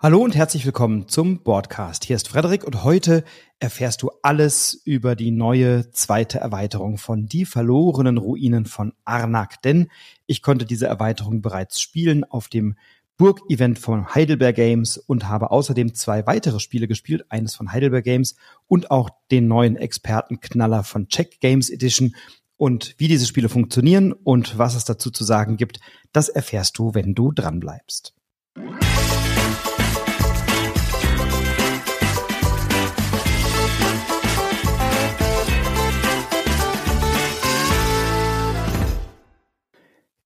Hallo und herzlich willkommen zum Broadcast. Hier ist Frederik und heute erfährst du alles über die neue zweite Erweiterung von Die verlorenen Ruinen von Arnak. Denn ich konnte diese Erweiterung bereits spielen auf dem Burg-Event von Heidelberg Games und habe außerdem zwei weitere Spiele gespielt, eines von Heidelberg Games und auch den neuen Expertenknaller von Check Games Edition. Und wie diese Spiele funktionieren und was es dazu zu sagen gibt, das erfährst du, wenn du dranbleibst.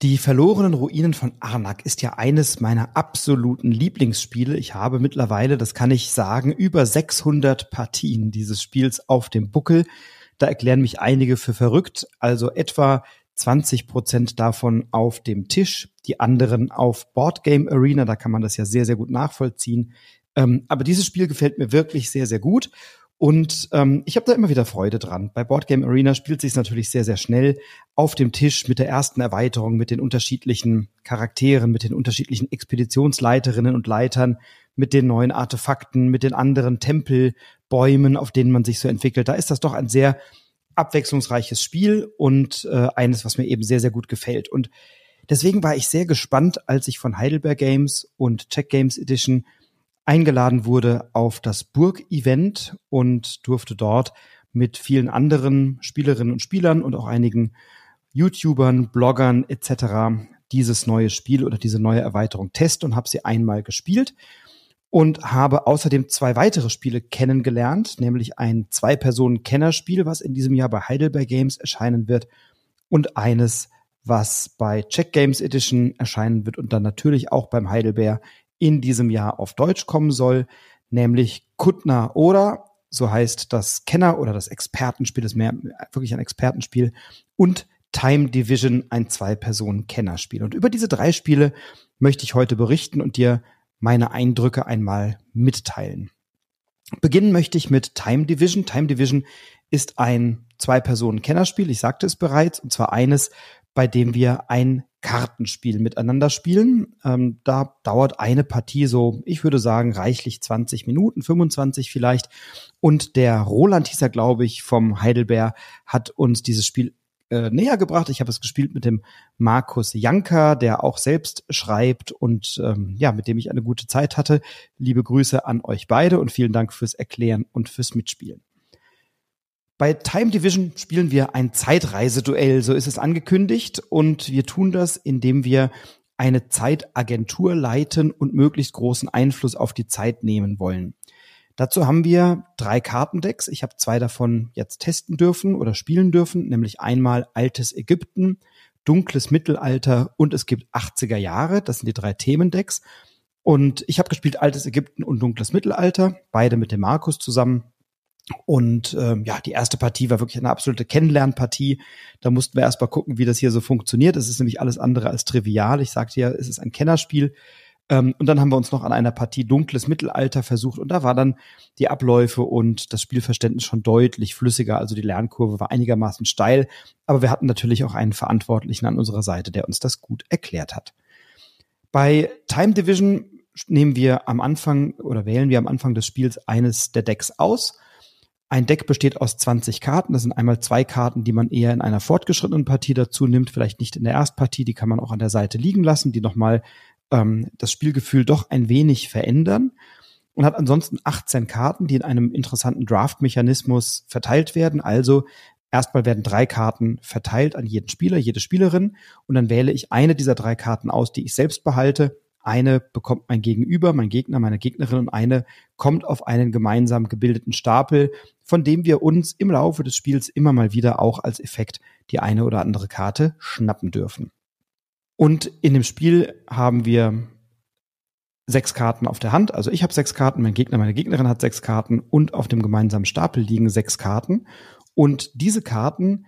Die verlorenen Ruinen von Arnak ist ja eines meiner absoluten Lieblingsspiele. Ich habe mittlerweile, das kann ich sagen, über 600 Partien dieses Spiels auf dem Buckel. Da erklären mich einige für verrückt. Also etwa 20 Prozent davon auf dem Tisch, die anderen auf Boardgame Arena. Da kann man das ja sehr, sehr gut nachvollziehen. Ähm, aber dieses Spiel gefällt mir wirklich sehr, sehr gut. Und ähm, ich habe da immer wieder Freude dran. Bei Boardgame Arena spielt sich natürlich sehr, sehr schnell auf dem Tisch mit der ersten Erweiterung, mit den unterschiedlichen Charakteren, mit den unterschiedlichen Expeditionsleiterinnen und Leitern, mit den neuen Artefakten, mit den anderen Tempelbäumen, auf denen man sich so entwickelt. Da ist das doch ein sehr abwechslungsreiches Spiel und äh, eines, was mir eben sehr, sehr gut gefällt. Und deswegen war ich sehr gespannt, als ich von Heidelberg Games und Check Games Edition eingeladen wurde auf das Burg-Event und durfte dort mit vielen anderen Spielerinnen und Spielern und auch einigen YouTubern, Bloggern etc. dieses neue Spiel oder diese neue Erweiterung testen und habe sie einmal gespielt und habe außerdem zwei weitere Spiele kennengelernt, nämlich ein Zwei-Personen-Kennerspiel, was in diesem Jahr bei Heidelberg Games erscheinen wird und eines, was bei Check Games Edition erscheinen wird und dann natürlich auch beim Heidelberg in diesem Jahr auf Deutsch kommen soll, nämlich Kuttner oder so heißt das Kenner oder das Expertenspiel, das ist mehr wirklich ein Expertenspiel und Time Division, ein Zwei-Personen-Kennerspiel. Und über diese drei Spiele möchte ich heute berichten und dir meine Eindrücke einmal mitteilen. Beginnen möchte ich mit Time Division. Time Division ist ein Zwei-Personen-Kennerspiel, ich sagte es bereits, und zwar eines, bei dem wir ein Kartenspiel miteinander spielen. Ähm, da dauert eine Partie so, ich würde sagen, reichlich 20 Minuten, 25 vielleicht. Und der Roland hieß er, glaube ich, vom Heidelberg, hat uns dieses Spiel äh, näher gebracht. Ich habe es gespielt mit dem Markus Janker, der auch selbst schreibt und ähm, ja, mit dem ich eine gute Zeit hatte. Liebe Grüße an euch beide und vielen Dank fürs Erklären und fürs Mitspielen. Bei Time Division spielen wir ein Zeitreiseduell, so ist es angekündigt. Und wir tun das, indem wir eine Zeitagentur leiten und möglichst großen Einfluss auf die Zeit nehmen wollen. Dazu haben wir drei Kartendecks. Ich habe zwei davon jetzt testen dürfen oder spielen dürfen, nämlich einmal Altes Ägypten, Dunkles Mittelalter und es gibt 80er Jahre. Das sind die drei Themendecks. Und ich habe gespielt Altes Ägypten und Dunkles Mittelalter, beide mit dem Markus zusammen. Und ähm, ja, die erste Partie war wirklich eine absolute Kennenlernpartie. Da mussten wir erst mal gucken, wie das hier so funktioniert. Es ist nämlich alles andere als trivial. Ich sagte ja, es ist ein Kennerspiel. Ähm, und dann haben wir uns noch an einer Partie dunkles Mittelalter versucht. Und da war dann die Abläufe und das Spielverständnis schon deutlich flüssiger. Also die Lernkurve war einigermaßen steil. Aber wir hatten natürlich auch einen Verantwortlichen an unserer Seite, der uns das gut erklärt hat. Bei Time Division nehmen wir am Anfang oder wählen wir am Anfang des Spiels eines der Decks aus ein Deck besteht aus 20 Karten. Das sind einmal zwei Karten, die man eher in einer fortgeschrittenen Partie dazu nimmt, vielleicht nicht in der Erstpartie. Die kann man auch an der Seite liegen lassen, die nochmal ähm, das Spielgefühl doch ein wenig verändern. Und hat ansonsten 18 Karten, die in einem interessanten Draft-Mechanismus verteilt werden. Also erstmal werden drei Karten verteilt an jeden Spieler, jede Spielerin. Und dann wähle ich eine dieser drei Karten aus, die ich selbst behalte eine bekommt mein Gegenüber, mein Gegner, meine Gegnerin und eine kommt auf einen gemeinsam gebildeten Stapel, von dem wir uns im Laufe des Spiels immer mal wieder auch als Effekt die eine oder andere Karte schnappen dürfen. Und in dem Spiel haben wir sechs Karten auf der Hand. Also ich habe sechs Karten, mein Gegner, meine Gegnerin hat sechs Karten und auf dem gemeinsamen Stapel liegen sechs Karten. Und diese Karten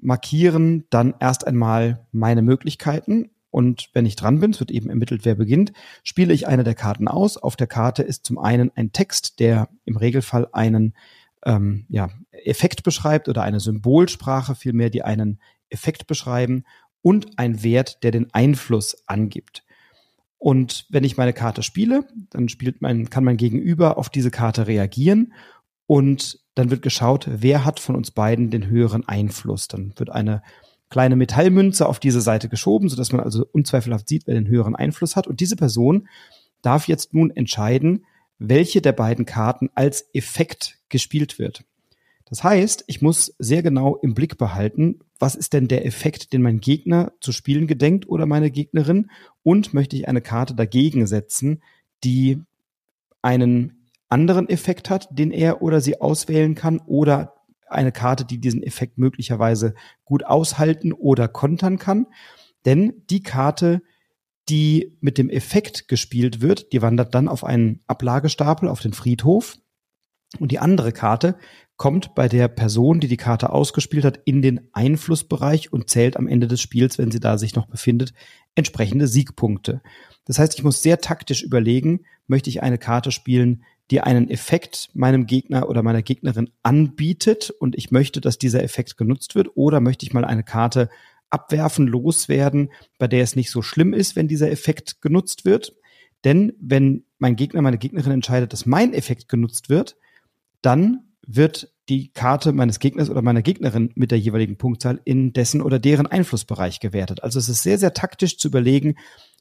markieren dann erst einmal meine Möglichkeiten und wenn ich dran bin, es wird eben ermittelt, wer beginnt, spiele ich eine der Karten aus. Auf der Karte ist zum einen ein Text, der im Regelfall einen ähm, ja, Effekt beschreibt oder eine Symbolsprache vielmehr, die einen Effekt beschreiben und ein Wert, der den Einfluss angibt. Und wenn ich meine Karte spiele, dann spielt mein, kann mein Gegenüber auf diese Karte reagieren und dann wird geschaut, wer hat von uns beiden den höheren Einfluss. Dann wird eine kleine Metallmünze auf diese Seite geschoben, sodass man also unzweifelhaft sieht, wer den höheren Einfluss hat. Und diese Person darf jetzt nun entscheiden, welche der beiden Karten als Effekt gespielt wird. Das heißt, ich muss sehr genau im Blick behalten, was ist denn der Effekt, den mein Gegner zu spielen gedenkt oder meine Gegnerin und möchte ich eine Karte dagegen setzen, die einen anderen Effekt hat, den er oder sie auswählen kann oder eine Karte, die diesen Effekt möglicherweise gut aushalten oder kontern kann. Denn die Karte, die mit dem Effekt gespielt wird, die wandert dann auf einen Ablagestapel auf den Friedhof. Und die andere Karte kommt bei der Person, die die Karte ausgespielt hat, in den Einflussbereich und zählt am Ende des Spiels, wenn sie da sich noch befindet, entsprechende Siegpunkte. Das heißt, ich muss sehr taktisch überlegen, möchte ich eine Karte spielen, die einen Effekt meinem Gegner oder meiner Gegnerin anbietet und ich möchte, dass dieser Effekt genutzt wird oder möchte ich mal eine Karte abwerfen, loswerden, bei der es nicht so schlimm ist, wenn dieser Effekt genutzt wird. Denn wenn mein Gegner, meine Gegnerin entscheidet, dass mein Effekt genutzt wird, dann wird die Karte meines Gegners oder meiner Gegnerin mit der jeweiligen Punktzahl in dessen oder deren Einflussbereich gewertet. Also es ist sehr, sehr taktisch zu überlegen,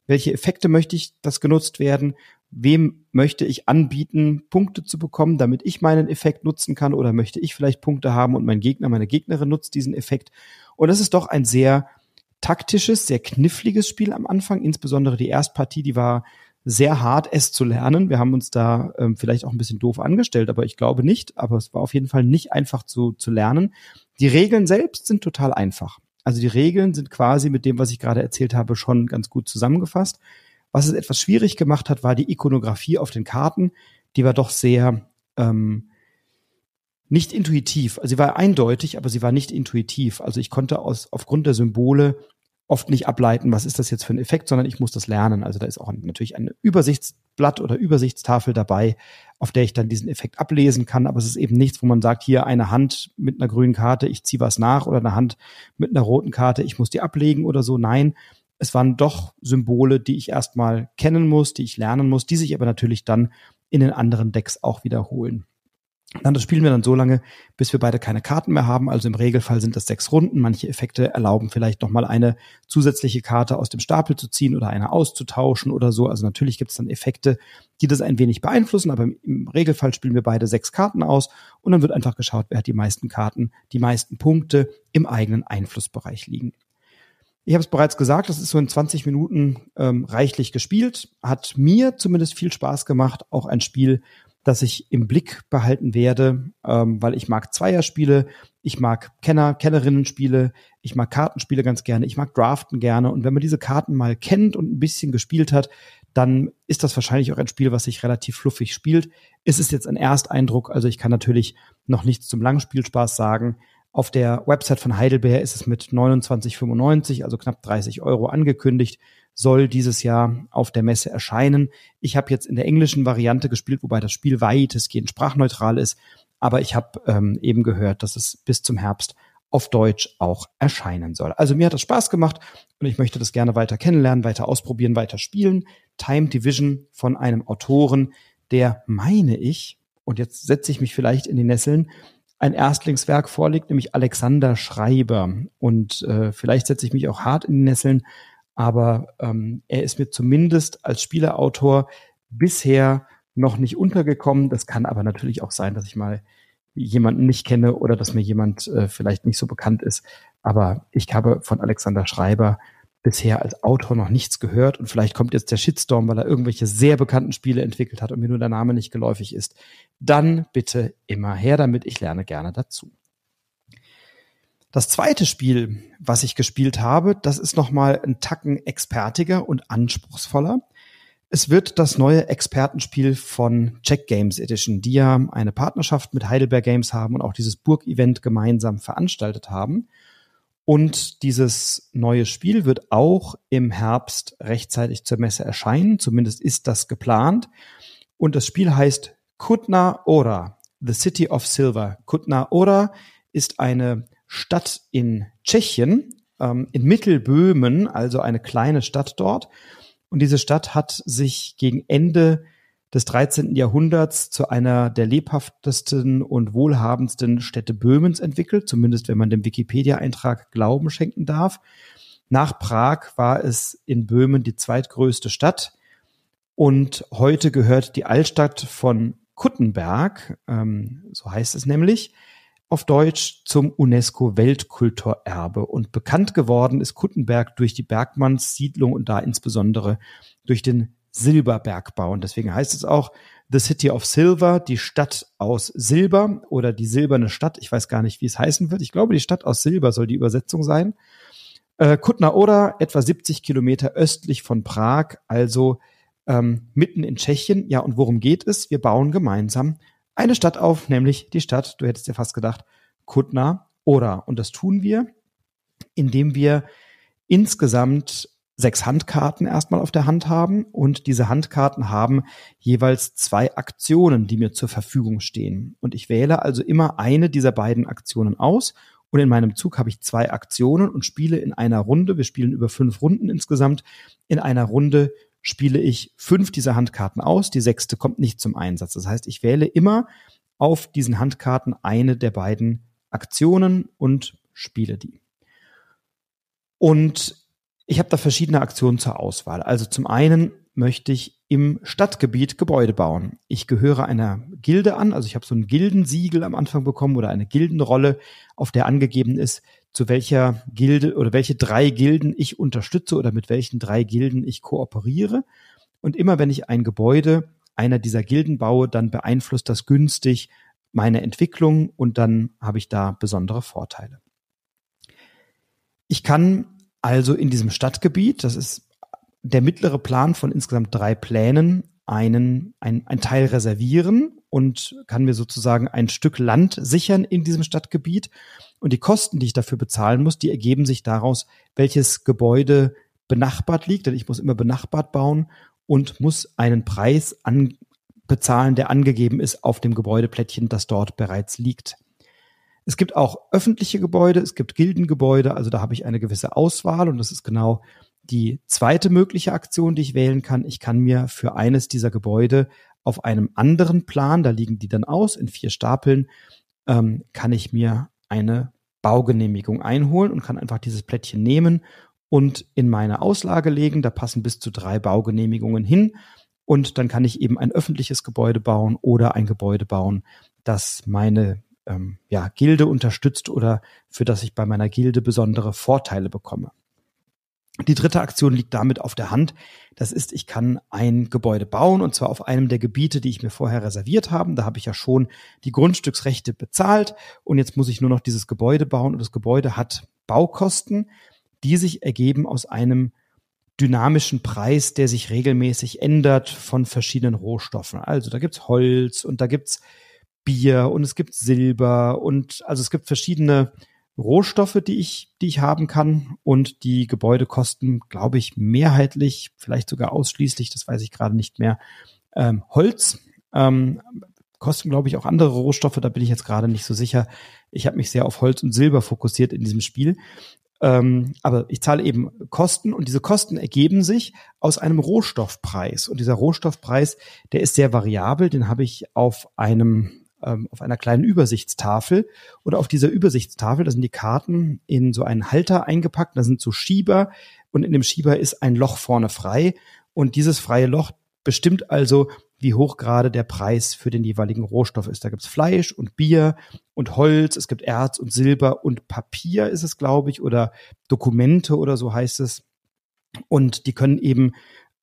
welche Effekte möchte ich, dass genutzt werden, wem möchte ich anbieten, Punkte zu bekommen, damit ich meinen Effekt nutzen kann oder möchte ich vielleicht Punkte haben und mein Gegner, meine Gegnerin nutzt diesen Effekt. Und das ist doch ein sehr taktisches, sehr kniffliges Spiel am Anfang, insbesondere die Erstpartie, die war sehr hart, es zu lernen. Wir haben uns da ähm, vielleicht auch ein bisschen doof angestellt, aber ich glaube nicht. Aber es war auf jeden Fall nicht einfach zu, zu lernen. Die Regeln selbst sind total einfach. Also die Regeln sind quasi mit dem, was ich gerade erzählt habe, schon ganz gut zusammengefasst. Was es etwas schwierig gemacht hat, war die Ikonografie auf den Karten. Die war doch sehr ähm, nicht intuitiv. Also sie war eindeutig, aber sie war nicht intuitiv. Also ich konnte aus, aufgrund der Symbole oft nicht ableiten, was ist das jetzt für ein Effekt, sondern ich muss das lernen. Also da ist auch natürlich ein Übersichtsblatt oder Übersichtstafel dabei, auf der ich dann diesen Effekt ablesen kann. Aber es ist eben nichts, wo man sagt, hier eine Hand mit einer grünen Karte, ich ziehe was nach oder eine Hand mit einer roten Karte, ich muss die ablegen oder so. Nein, es waren doch Symbole, die ich erstmal kennen muss, die ich lernen muss, die sich aber natürlich dann in den anderen Decks auch wiederholen. Dann das spielen wir dann so lange, bis wir beide keine Karten mehr haben. Also im Regelfall sind das sechs Runden. Manche Effekte erlauben vielleicht noch mal eine zusätzliche Karte aus dem Stapel zu ziehen oder eine auszutauschen oder so. Also natürlich gibt es dann Effekte, die das ein wenig beeinflussen. Aber im Regelfall spielen wir beide sechs Karten aus und dann wird einfach geschaut, wer hat die meisten Karten, die meisten Punkte im eigenen Einflussbereich liegen. Ich habe es bereits gesagt, das ist so in 20 Minuten ähm, reichlich gespielt. Hat mir zumindest viel Spaß gemacht. Auch ein Spiel, das ich im Blick behalten werde, ähm, weil ich mag Zweierspiele, ich mag Kenner, Kennerinnen-Spiele, ich mag Kartenspiele ganz gerne, ich mag Draften gerne. Und wenn man diese Karten mal kennt und ein bisschen gespielt hat, dann ist das wahrscheinlich auch ein Spiel, was sich relativ fluffig spielt. Es ist jetzt ein Ersteindruck, also ich kann natürlich noch nichts zum Langspielspaß sagen. Auf der Website von Heidelberg ist es mit 29,95, also knapp 30 Euro angekündigt soll dieses Jahr auf der Messe erscheinen. Ich habe jetzt in der englischen Variante gespielt, wobei das Spiel weitestgehend sprachneutral ist. Aber ich habe ähm, eben gehört, dass es bis zum Herbst auf Deutsch auch erscheinen soll. Also mir hat das Spaß gemacht und ich möchte das gerne weiter kennenlernen, weiter ausprobieren, weiter spielen. Time Division von einem Autoren, der meine ich, und jetzt setze ich mich vielleicht in die Nesseln, ein Erstlingswerk vorliegt, nämlich Alexander Schreiber. Und äh, vielleicht setze ich mich auch hart in die Nesseln, aber ähm, er ist mir zumindest als Spieleautor bisher noch nicht untergekommen. Das kann aber natürlich auch sein, dass ich mal jemanden nicht kenne oder dass mir jemand äh, vielleicht nicht so bekannt ist. Aber ich habe von Alexander Schreiber bisher als Autor noch nichts gehört und vielleicht kommt jetzt der Shitstorm, weil er irgendwelche sehr bekannten Spiele entwickelt hat und mir nur der Name nicht geläufig ist. Dann bitte immer her damit, ich lerne gerne dazu. Das zweite Spiel, was ich gespielt habe, das ist nochmal ein Tacken expertiger und anspruchsvoller. Es wird das neue Expertenspiel von Check Games Edition, die ja eine Partnerschaft mit Heidelberg Games haben und auch dieses Burg-Event gemeinsam veranstaltet haben. Und dieses neue Spiel wird auch im Herbst rechtzeitig zur Messe erscheinen. Zumindest ist das geplant. Und das Spiel heißt Kutna Ora, The City of Silver. Kutna Ora ist eine Stadt in Tschechien, ähm, in Mittelböhmen, also eine kleine Stadt dort. Und diese Stadt hat sich gegen Ende des 13. Jahrhunderts zu einer der lebhaftesten und wohlhabendsten Städte Böhmens entwickelt, zumindest wenn man dem Wikipedia-Eintrag Glauben schenken darf. Nach Prag war es in Böhmen die zweitgrößte Stadt und heute gehört die Altstadt von Kuttenberg, ähm, so heißt es nämlich, auf Deutsch zum UNESCO-Weltkulturerbe. Und bekannt geworden ist Kuttenberg durch die Bergmannssiedlung und da insbesondere durch den Silberbergbau. Und deswegen heißt es auch The City of Silver, die Stadt aus Silber oder die silberne Stadt. Ich weiß gar nicht, wie es heißen wird. Ich glaube, die Stadt aus Silber soll die Übersetzung sein. Äh, Kutna Ora, etwa 70 Kilometer östlich von Prag, also ähm, mitten in Tschechien. Ja, und worum geht es? Wir bauen gemeinsam eine Stadt auf, nämlich die Stadt, du hättest dir fast gedacht, Kutna Ora. Und das tun wir, indem wir insgesamt sechs Handkarten erstmal auf der Hand haben und diese Handkarten haben jeweils zwei Aktionen, die mir zur Verfügung stehen. Und ich wähle also immer eine dieser beiden Aktionen aus und in meinem Zug habe ich zwei Aktionen und spiele in einer Runde, wir spielen über fünf Runden insgesamt, in einer Runde spiele ich fünf dieser Handkarten aus, die sechste kommt nicht zum Einsatz. Das heißt, ich wähle immer auf diesen Handkarten eine der beiden Aktionen und spiele die. Und ich habe da verschiedene Aktionen zur Auswahl. Also zum einen möchte ich im Stadtgebiet Gebäude bauen. Ich gehöre einer Gilde an, also ich habe so ein Gildensiegel am Anfang bekommen oder eine Gildenrolle, auf der angegeben ist, zu welcher Gilde oder welche drei Gilden ich unterstütze oder mit welchen drei Gilden ich kooperiere. Und immer wenn ich ein Gebäude einer dieser Gilden baue, dann beeinflusst das günstig meine Entwicklung und dann habe ich da besondere Vorteile. Ich kann also in diesem Stadtgebiet, das ist der mittlere Plan von insgesamt drei Plänen, einen, ein, ein Teil reservieren und kann mir sozusagen ein Stück Land sichern in diesem Stadtgebiet. Und die Kosten, die ich dafür bezahlen muss, die ergeben sich daraus, welches Gebäude benachbart liegt, denn ich muss immer benachbart bauen und muss einen Preis an, bezahlen, der angegeben ist auf dem Gebäudeplättchen, das dort bereits liegt. Es gibt auch öffentliche Gebäude, es gibt Gildengebäude, also da habe ich eine gewisse Auswahl und das ist genau die zweite mögliche Aktion, die ich wählen kann. Ich kann mir für eines dieser Gebäude auf einem anderen Plan, da liegen die dann aus in vier Stapeln, ähm, kann ich mir eine Baugenehmigung einholen und kann einfach dieses Plättchen nehmen und in meine Auslage legen. Da passen bis zu drei Baugenehmigungen hin. Und dann kann ich eben ein öffentliches Gebäude bauen oder ein Gebäude bauen, das meine ähm, ja, Gilde unterstützt oder für das ich bei meiner Gilde besondere Vorteile bekomme. Die dritte Aktion liegt damit auf der Hand. Das ist, ich kann ein Gebäude bauen und zwar auf einem der Gebiete, die ich mir vorher reserviert habe. Da habe ich ja schon die Grundstücksrechte bezahlt und jetzt muss ich nur noch dieses Gebäude bauen und das Gebäude hat Baukosten, die sich ergeben aus einem dynamischen Preis, der sich regelmäßig ändert von verschiedenen Rohstoffen. Also da gibt's Holz und da gibt's Bier und es gibt Silber und also es gibt verschiedene Rohstoffe, die ich, die ich haben kann. Und die Gebäude kosten, glaube ich, mehrheitlich, vielleicht sogar ausschließlich, das weiß ich gerade nicht mehr, ähm, Holz. Ähm, kosten, glaube ich, auch andere Rohstoffe, da bin ich jetzt gerade nicht so sicher. Ich habe mich sehr auf Holz und Silber fokussiert in diesem Spiel. Ähm, aber ich zahle eben Kosten und diese Kosten ergeben sich aus einem Rohstoffpreis. Und dieser Rohstoffpreis, der ist sehr variabel, den habe ich auf einem ähm, auf einer kleinen Übersichtstafel. Und auf dieser Übersichtstafel, da sind die Karten in so einen Halter eingepackt, da sind so Schieber und in dem Schieber ist ein Loch vorne frei. Und dieses freie Loch bestimmt also, wie hoch gerade der Preis für den jeweiligen Rohstoff ist. Da gibt's Fleisch und Bier und Holz, es gibt Erz und Silber und Papier ist es, glaube ich, oder Dokumente oder so heißt es. Und die können eben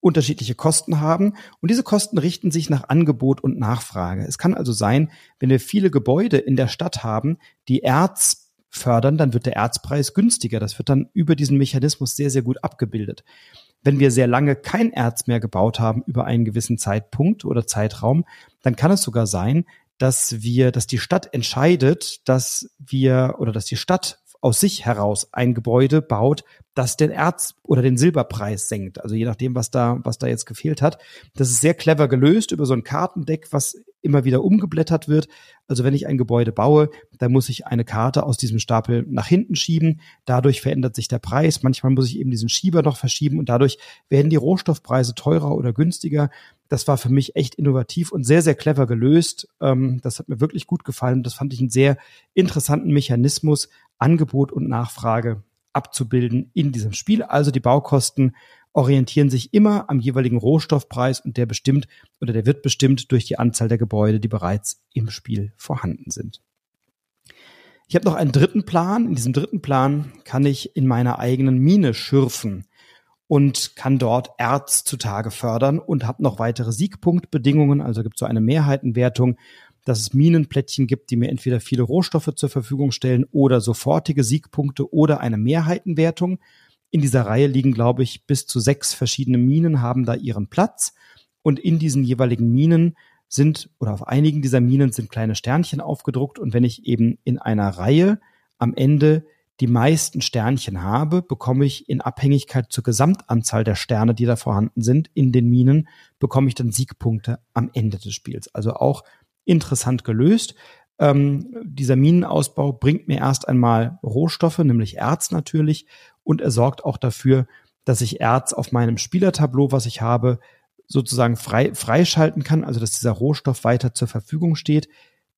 unterschiedliche Kosten haben. Und diese Kosten richten sich nach Angebot und Nachfrage. Es kann also sein, wenn wir viele Gebäude in der Stadt haben, die Erz fördern, dann wird der Erzpreis günstiger. Das wird dann über diesen Mechanismus sehr, sehr gut abgebildet. Wenn wir sehr lange kein Erz mehr gebaut haben über einen gewissen Zeitpunkt oder Zeitraum, dann kann es sogar sein, dass wir, dass die Stadt entscheidet, dass wir oder dass die Stadt aus sich heraus ein Gebäude baut, das den Erz- oder den Silberpreis senkt. Also je nachdem, was da, was da jetzt gefehlt hat. Das ist sehr clever gelöst über so ein Kartendeck, was immer wieder umgeblättert wird. Also wenn ich ein Gebäude baue, dann muss ich eine Karte aus diesem Stapel nach hinten schieben. Dadurch verändert sich der Preis. Manchmal muss ich eben diesen Schieber noch verschieben und dadurch werden die Rohstoffpreise teurer oder günstiger. Das war für mich echt innovativ und sehr, sehr clever gelöst. Ähm, das hat mir wirklich gut gefallen. Das fand ich einen sehr interessanten Mechanismus, Angebot und Nachfrage abzubilden in diesem Spiel. Also die Baukosten orientieren sich immer am jeweiligen Rohstoffpreis und der bestimmt oder der wird bestimmt durch die Anzahl der Gebäude, die bereits im Spiel vorhanden sind. Ich habe noch einen dritten Plan. In diesem dritten Plan kann ich in meiner eigenen Mine schürfen und kann dort Erz zutage fördern und habe noch weitere Siegpunktbedingungen. Also gibt es so eine Mehrheitenwertung, dass es Minenplättchen gibt, die mir entweder viele Rohstoffe zur Verfügung stellen oder sofortige Siegpunkte oder eine Mehrheitenwertung. In dieser Reihe liegen, glaube ich, bis zu sechs verschiedene Minen haben da ihren Platz. Und in diesen jeweiligen Minen sind, oder auf einigen dieser Minen sind kleine Sternchen aufgedruckt. Und wenn ich eben in einer Reihe am Ende die meisten Sternchen habe, bekomme ich in Abhängigkeit zur Gesamtanzahl der Sterne, die da vorhanden sind, in den Minen, bekomme ich dann Siegpunkte am Ende des Spiels. Also auch interessant gelöst. Ähm, dieser Minenausbau bringt mir erst einmal Rohstoffe, nämlich Erz natürlich, und er sorgt auch dafür, dass ich Erz auf meinem Spielertableau, was ich habe, sozusagen frei, freischalten kann, also dass dieser Rohstoff weiter zur Verfügung steht.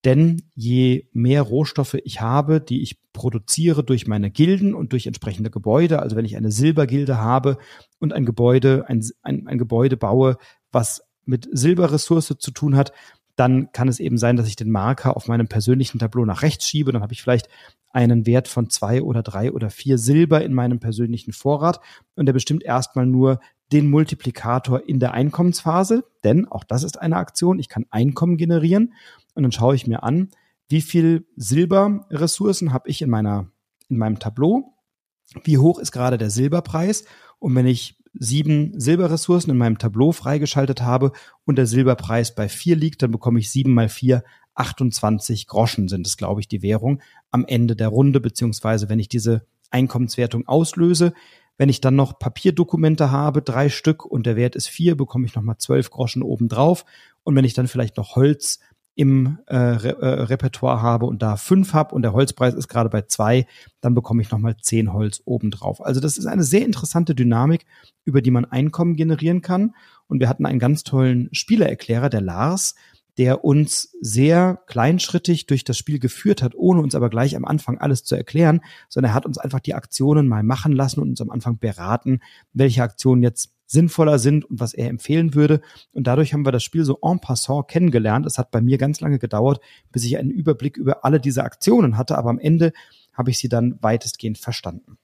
Denn je mehr Rohstoffe ich habe, die ich produziere durch meine Gilden und durch entsprechende Gebäude, also wenn ich eine Silbergilde habe und ein Gebäude, ein, ein, ein Gebäude baue, was mit Silberressource zu tun hat, dann kann es eben sein, dass ich den Marker auf meinem persönlichen Tableau nach rechts schiebe. Dann habe ich vielleicht einen Wert von zwei oder drei oder vier Silber in meinem persönlichen Vorrat und der bestimmt erstmal nur den Multiplikator in der Einkommensphase, denn auch das ist eine Aktion. Ich kann Einkommen generieren und dann schaue ich mir an, wie viel Silberressourcen habe ich in meiner in meinem Tableau, wie hoch ist gerade der Silberpreis und wenn ich sieben Silberressourcen in meinem Tableau freigeschaltet habe und der Silberpreis bei vier liegt, dann bekomme ich sieben mal vier 28 Groschen sind es, glaube ich, die Währung am Ende der Runde, beziehungsweise wenn ich diese Einkommenswertung auslöse. Wenn ich dann noch Papierdokumente habe, drei Stück und der Wert ist vier, bekomme ich nochmal zwölf Groschen obendrauf. Und wenn ich dann vielleicht noch Holz im äh, Re äh, Repertoire habe und da fünf habe und der Holzpreis ist gerade bei zwei, dann bekomme ich nochmal zehn Holz obendrauf. Also das ist eine sehr interessante Dynamik, über die man Einkommen generieren kann. Und wir hatten einen ganz tollen Spielererklärer, der Lars, der uns sehr kleinschrittig durch das Spiel geführt hat, ohne uns aber gleich am Anfang alles zu erklären, sondern er hat uns einfach die Aktionen mal machen lassen und uns am Anfang beraten, welche Aktionen jetzt sinnvoller sind und was er empfehlen würde. Und dadurch haben wir das Spiel so en passant kennengelernt. Es hat bei mir ganz lange gedauert, bis ich einen Überblick über alle diese Aktionen hatte, aber am Ende habe ich sie dann weitestgehend verstanden.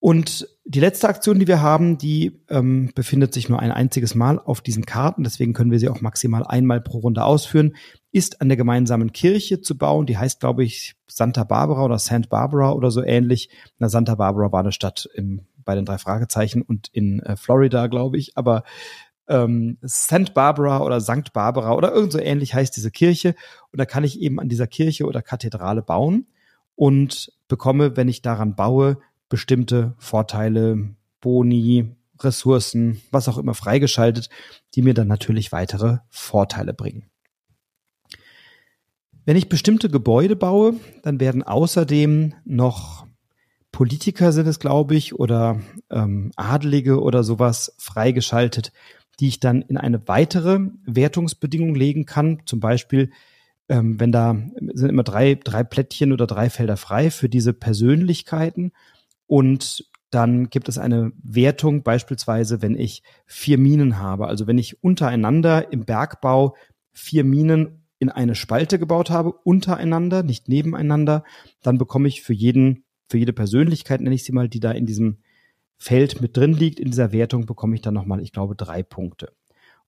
Und die letzte Aktion, die wir haben, die ähm, befindet sich nur ein einziges Mal auf diesen Karten, deswegen können wir sie auch maximal einmal pro Runde ausführen, ist an der gemeinsamen Kirche zu bauen. Die heißt, glaube ich, Santa Barbara oder St. Barbara oder so ähnlich. Na, Santa Barbara war eine Stadt im bei den drei Fragezeichen und in äh, Florida, glaube ich. Aber ähm, St. Barbara oder St. Barbara oder irgend so ähnlich heißt diese Kirche. Und da kann ich eben an dieser Kirche oder Kathedrale bauen und bekomme, wenn ich daran baue, bestimmte Vorteile, Boni, Ressourcen, was auch immer freigeschaltet, die mir dann natürlich weitere Vorteile bringen. Wenn ich bestimmte Gebäude baue, dann werden außerdem noch Politiker sind es, glaube ich, oder ähm, Adelige oder sowas freigeschaltet, die ich dann in eine weitere Wertungsbedingung legen kann. Zum Beispiel, ähm, wenn da sind immer drei, drei Plättchen oder drei Felder frei für diese Persönlichkeiten. Und dann gibt es eine Wertung, beispielsweise, wenn ich vier Minen habe. Also wenn ich untereinander im Bergbau vier Minen in eine Spalte gebaut habe, untereinander, nicht nebeneinander, dann bekomme ich für jeden für jede Persönlichkeit, nenne ich sie mal, die da in diesem Feld mit drin liegt, in dieser Wertung, bekomme ich dann nochmal, ich glaube, drei Punkte.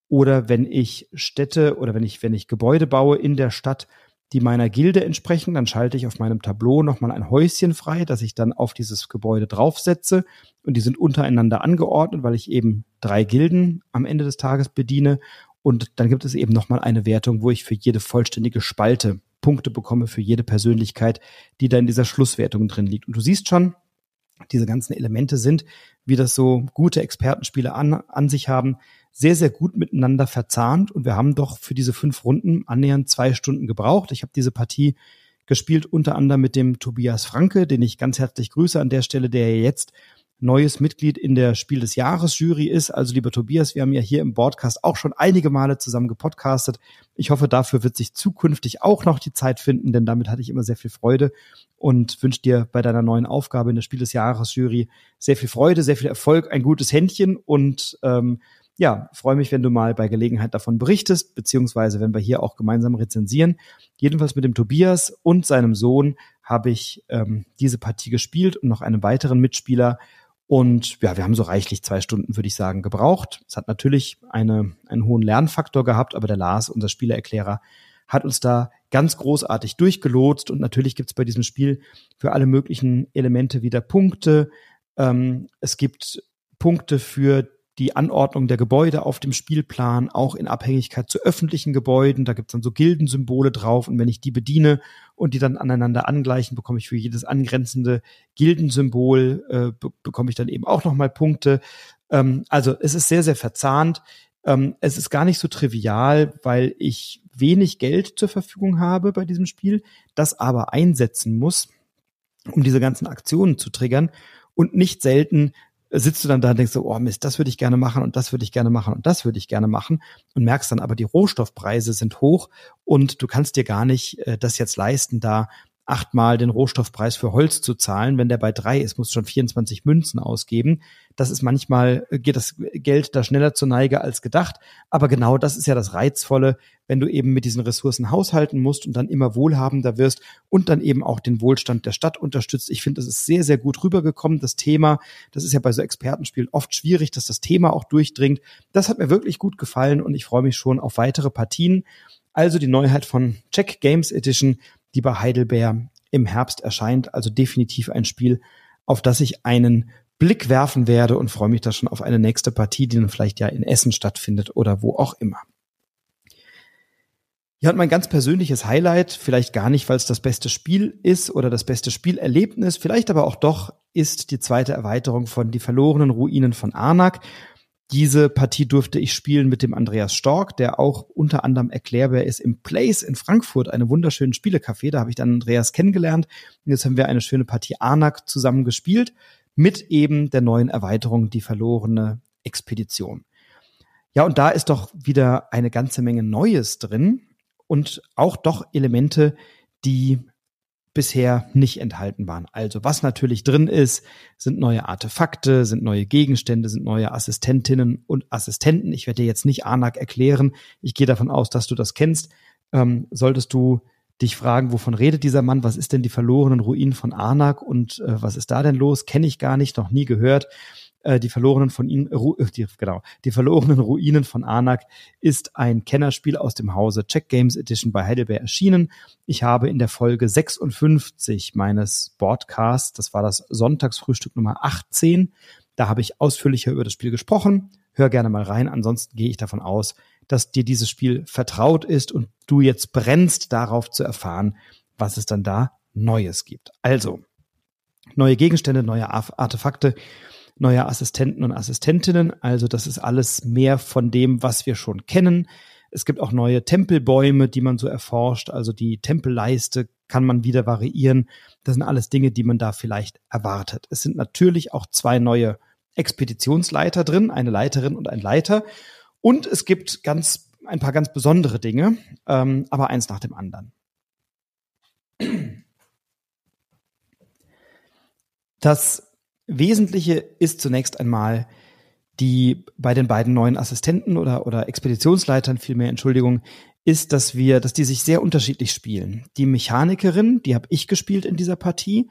Oder wenn ich Städte oder wenn ich, wenn ich Gebäude baue in der Stadt, die meiner Gilde entsprechen, dann schalte ich auf meinem Tableau nochmal ein Häuschen frei, das ich dann auf dieses Gebäude draufsetze. Und die sind untereinander angeordnet, weil ich eben drei Gilden am Ende des Tages bediene. Und dann gibt es eben nochmal eine Wertung, wo ich für jede vollständige Spalte Punkte bekomme für jede Persönlichkeit, die da in dieser Schlusswertung drin liegt. Und du siehst schon, diese ganzen Elemente sind, wie das so gute Expertenspiele an, an sich haben, sehr, sehr gut miteinander verzahnt. Und wir haben doch für diese fünf Runden annähernd zwei Stunden gebraucht. Ich habe diese Partie gespielt unter anderem mit dem Tobias Franke, den ich ganz herzlich grüße an der Stelle, der jetzt neues Mitglied in der Spiel des Jahres Jury ist. Also lieber Tobias, wir haben ja hier im Podcast auch schon einige Male zusammen gepodcastet. Ich hoffe, dafür wird sich zukünftig auch noch die Zeit finden, denn damit hatte ich immer sehr viel Freude und wünsche dir bei deiner neuen Aufgabe in der Spiel des Jahres Jury sehr viel Freude, sehr viel Erfolg, ein gutes Händchen und ähm, ja, freue mich, wenn du mal bei Gelegenheit davon berichtest, beziehungsweise wenn wir hier auch gemeinsam rezensieren. Jedenfalls mit dem Tobias und seinem Sohn habe ich ähm, diese Partie gespielt und noch einen weiteren Mitspieler und ja, wir haben so reichlich zwei Stunden, würde ich sagen, gebraucht. Es hat natürlich eine, einen hohen Lernfaktor gehabt, aber der Lars, unser Spielererklärer, hat uns da ganz großartig durchgelotst. Und natürlich gibt's bei diesem Spiel für alle möglichen Elemente wieder Punkte. Ähm, es gibt Punkte für die Anordnung der Gebäude auf dem Spielplan, auch in Abhängigkeit zu öffentlichen Gebäuden. Da gibt's dann so Gildensymbole drauf und wenn ich die bediene und die dann aneinander angleichen, bekomme ich für jedes angrenzende Gildensymbol, äh, be bekomme ich dann eben auch nochmal Punkte. Ähm, also es ist sehr, sehr verzahnt. Ähm, es ist gar nicht so trivial, weil ich wenig Geld zur Verfügung habe bei diesem Spiel, das aber einsetzen muss, um diese ganzen Aktionen zu triggern und nicht selten sitzt du dann da und denkst so, oh Mist, das würde ich gerne machen und das würde ich gerne machen und das würde ich gerne machen und merkst dann aber, die Rohstoffpreise sind hoch und du kannst dir gar nicht äh, das jetzt leisten, da achtmal den Rohstoffpreis für Holz zu zahlen. Wenn der bei drei ist, musst du schon 24 Münzen ausgeben. Das ist manchmal, äh, geht das Geld da schneller zur Neige als gedacht. Aber genau das ist ja das Reizvolle, wenn du eben mit diesen Ressourcen haushalten musst und dann immer wohlhabender wirst und dann eben auch den Wohlstand der Stadt unterstützt. Ich finde, das ist sehr, sehr gut rübergekommen. Das Thema, das ist ja bei so Expertenspielen oft schwierig, dass das Thema auch durchdringt. Das hat mir wirklich gut gefallen und ich freue mich schon auf weitere Partien. Also die Neuheit von Check Games Edition die bei Heidelberg im Herbst erscheint. Also definitiv ein Spiel, auf das ich einen Blick werfen werde und freue mich da schon auf eine nächste Partie, die dann vielleicht ja in Essen stattfindet oder wo auch immer. Ja, und mein ganz persönliches Highlight, vielleicht gar nicht, weil es das beste Spiel ist oder das beste Spielerlebnis, vielleicht aber auch doch, ist die zweite Erweiterung von Die verlorenen Ruinen von Arnak. Diese Partie durfte ich spielen mit dem Andreas Stork, der auch unter anderem erklärbar ist im Place in Frankfurt, einem wunderschönen Spielecafé. Da habe ich dann Andreas kennengelernt. Und jetzt haben wir eine schöne Partie Anak zusammen gespielt mit eben der neuen Erweiterung, die verlorene Expedition. Ja, und da ist doch wieder eine ganze Menge Neues drin und auch doch Elemente, die bisher nicht enthalten waren. Also was natürlich drin ist, sind neue Artefakte, sind neue Gegenstände, sind neue Assistentinnen und Assistenten. Ich werde dir jetzt nicht Anak erklären. Ich gehe davon aus, dass du das kennst. Ähm, solltest du dich fragen, wovon redet dieser Mann? Was ist denn die verlorenen Ruinen von Anak und äh, was ist da denn los? Kenne ich gar nicht, noch nie gehört. Äh, die verlorenen von ihnen, Ru äh, die, genau, die verlorenen Ruinen von Anak ist ein Kennerspiel aus dem Hause Check Games Edition bei Heidelberg erschienen. Ich habe in der Folge 56 meines Broadcasts, das war das Sonntagsfrühstück Nummer 18, da habe ich ausführlicher über das Spiel gesprochen. Hör gerne mal rein. Ansonsten gehe ich davon aus, dass dir dieses Spiel vertraut ist und du jetzt brennst darauf zu erfahren, was es dann da Neues gibt. Also, neue Gegenstände, neue Artefakte neue Assistenten und Assistentinnen. Also das ist alles mehr von dem, was wir schon kennen. Es gibt auch neue Tempelbäume, die man so erforscht. Also die Tempelleiste kann man wieder variieren. Das sind alles Dinge, die man da vielleicht erwartet. Es sind natürlich auch zwei neue Expeditionsleiter drin, eine Leiterin und ein Leiter. Und es gibt ganz ein paar ganz besondere Dinge, ähm, aber eins nach dem anderen. Das Wesentliche ist zunächst einmal die bei den beiden neuen Assistenten oder, oder Expeditionsleitern vielmehr, Entschuldigung, ist, dass wir, dass die sich sehr unterschiedlich spielen. Die Mechanikerin, die habe ich gespielt in dieser Partie,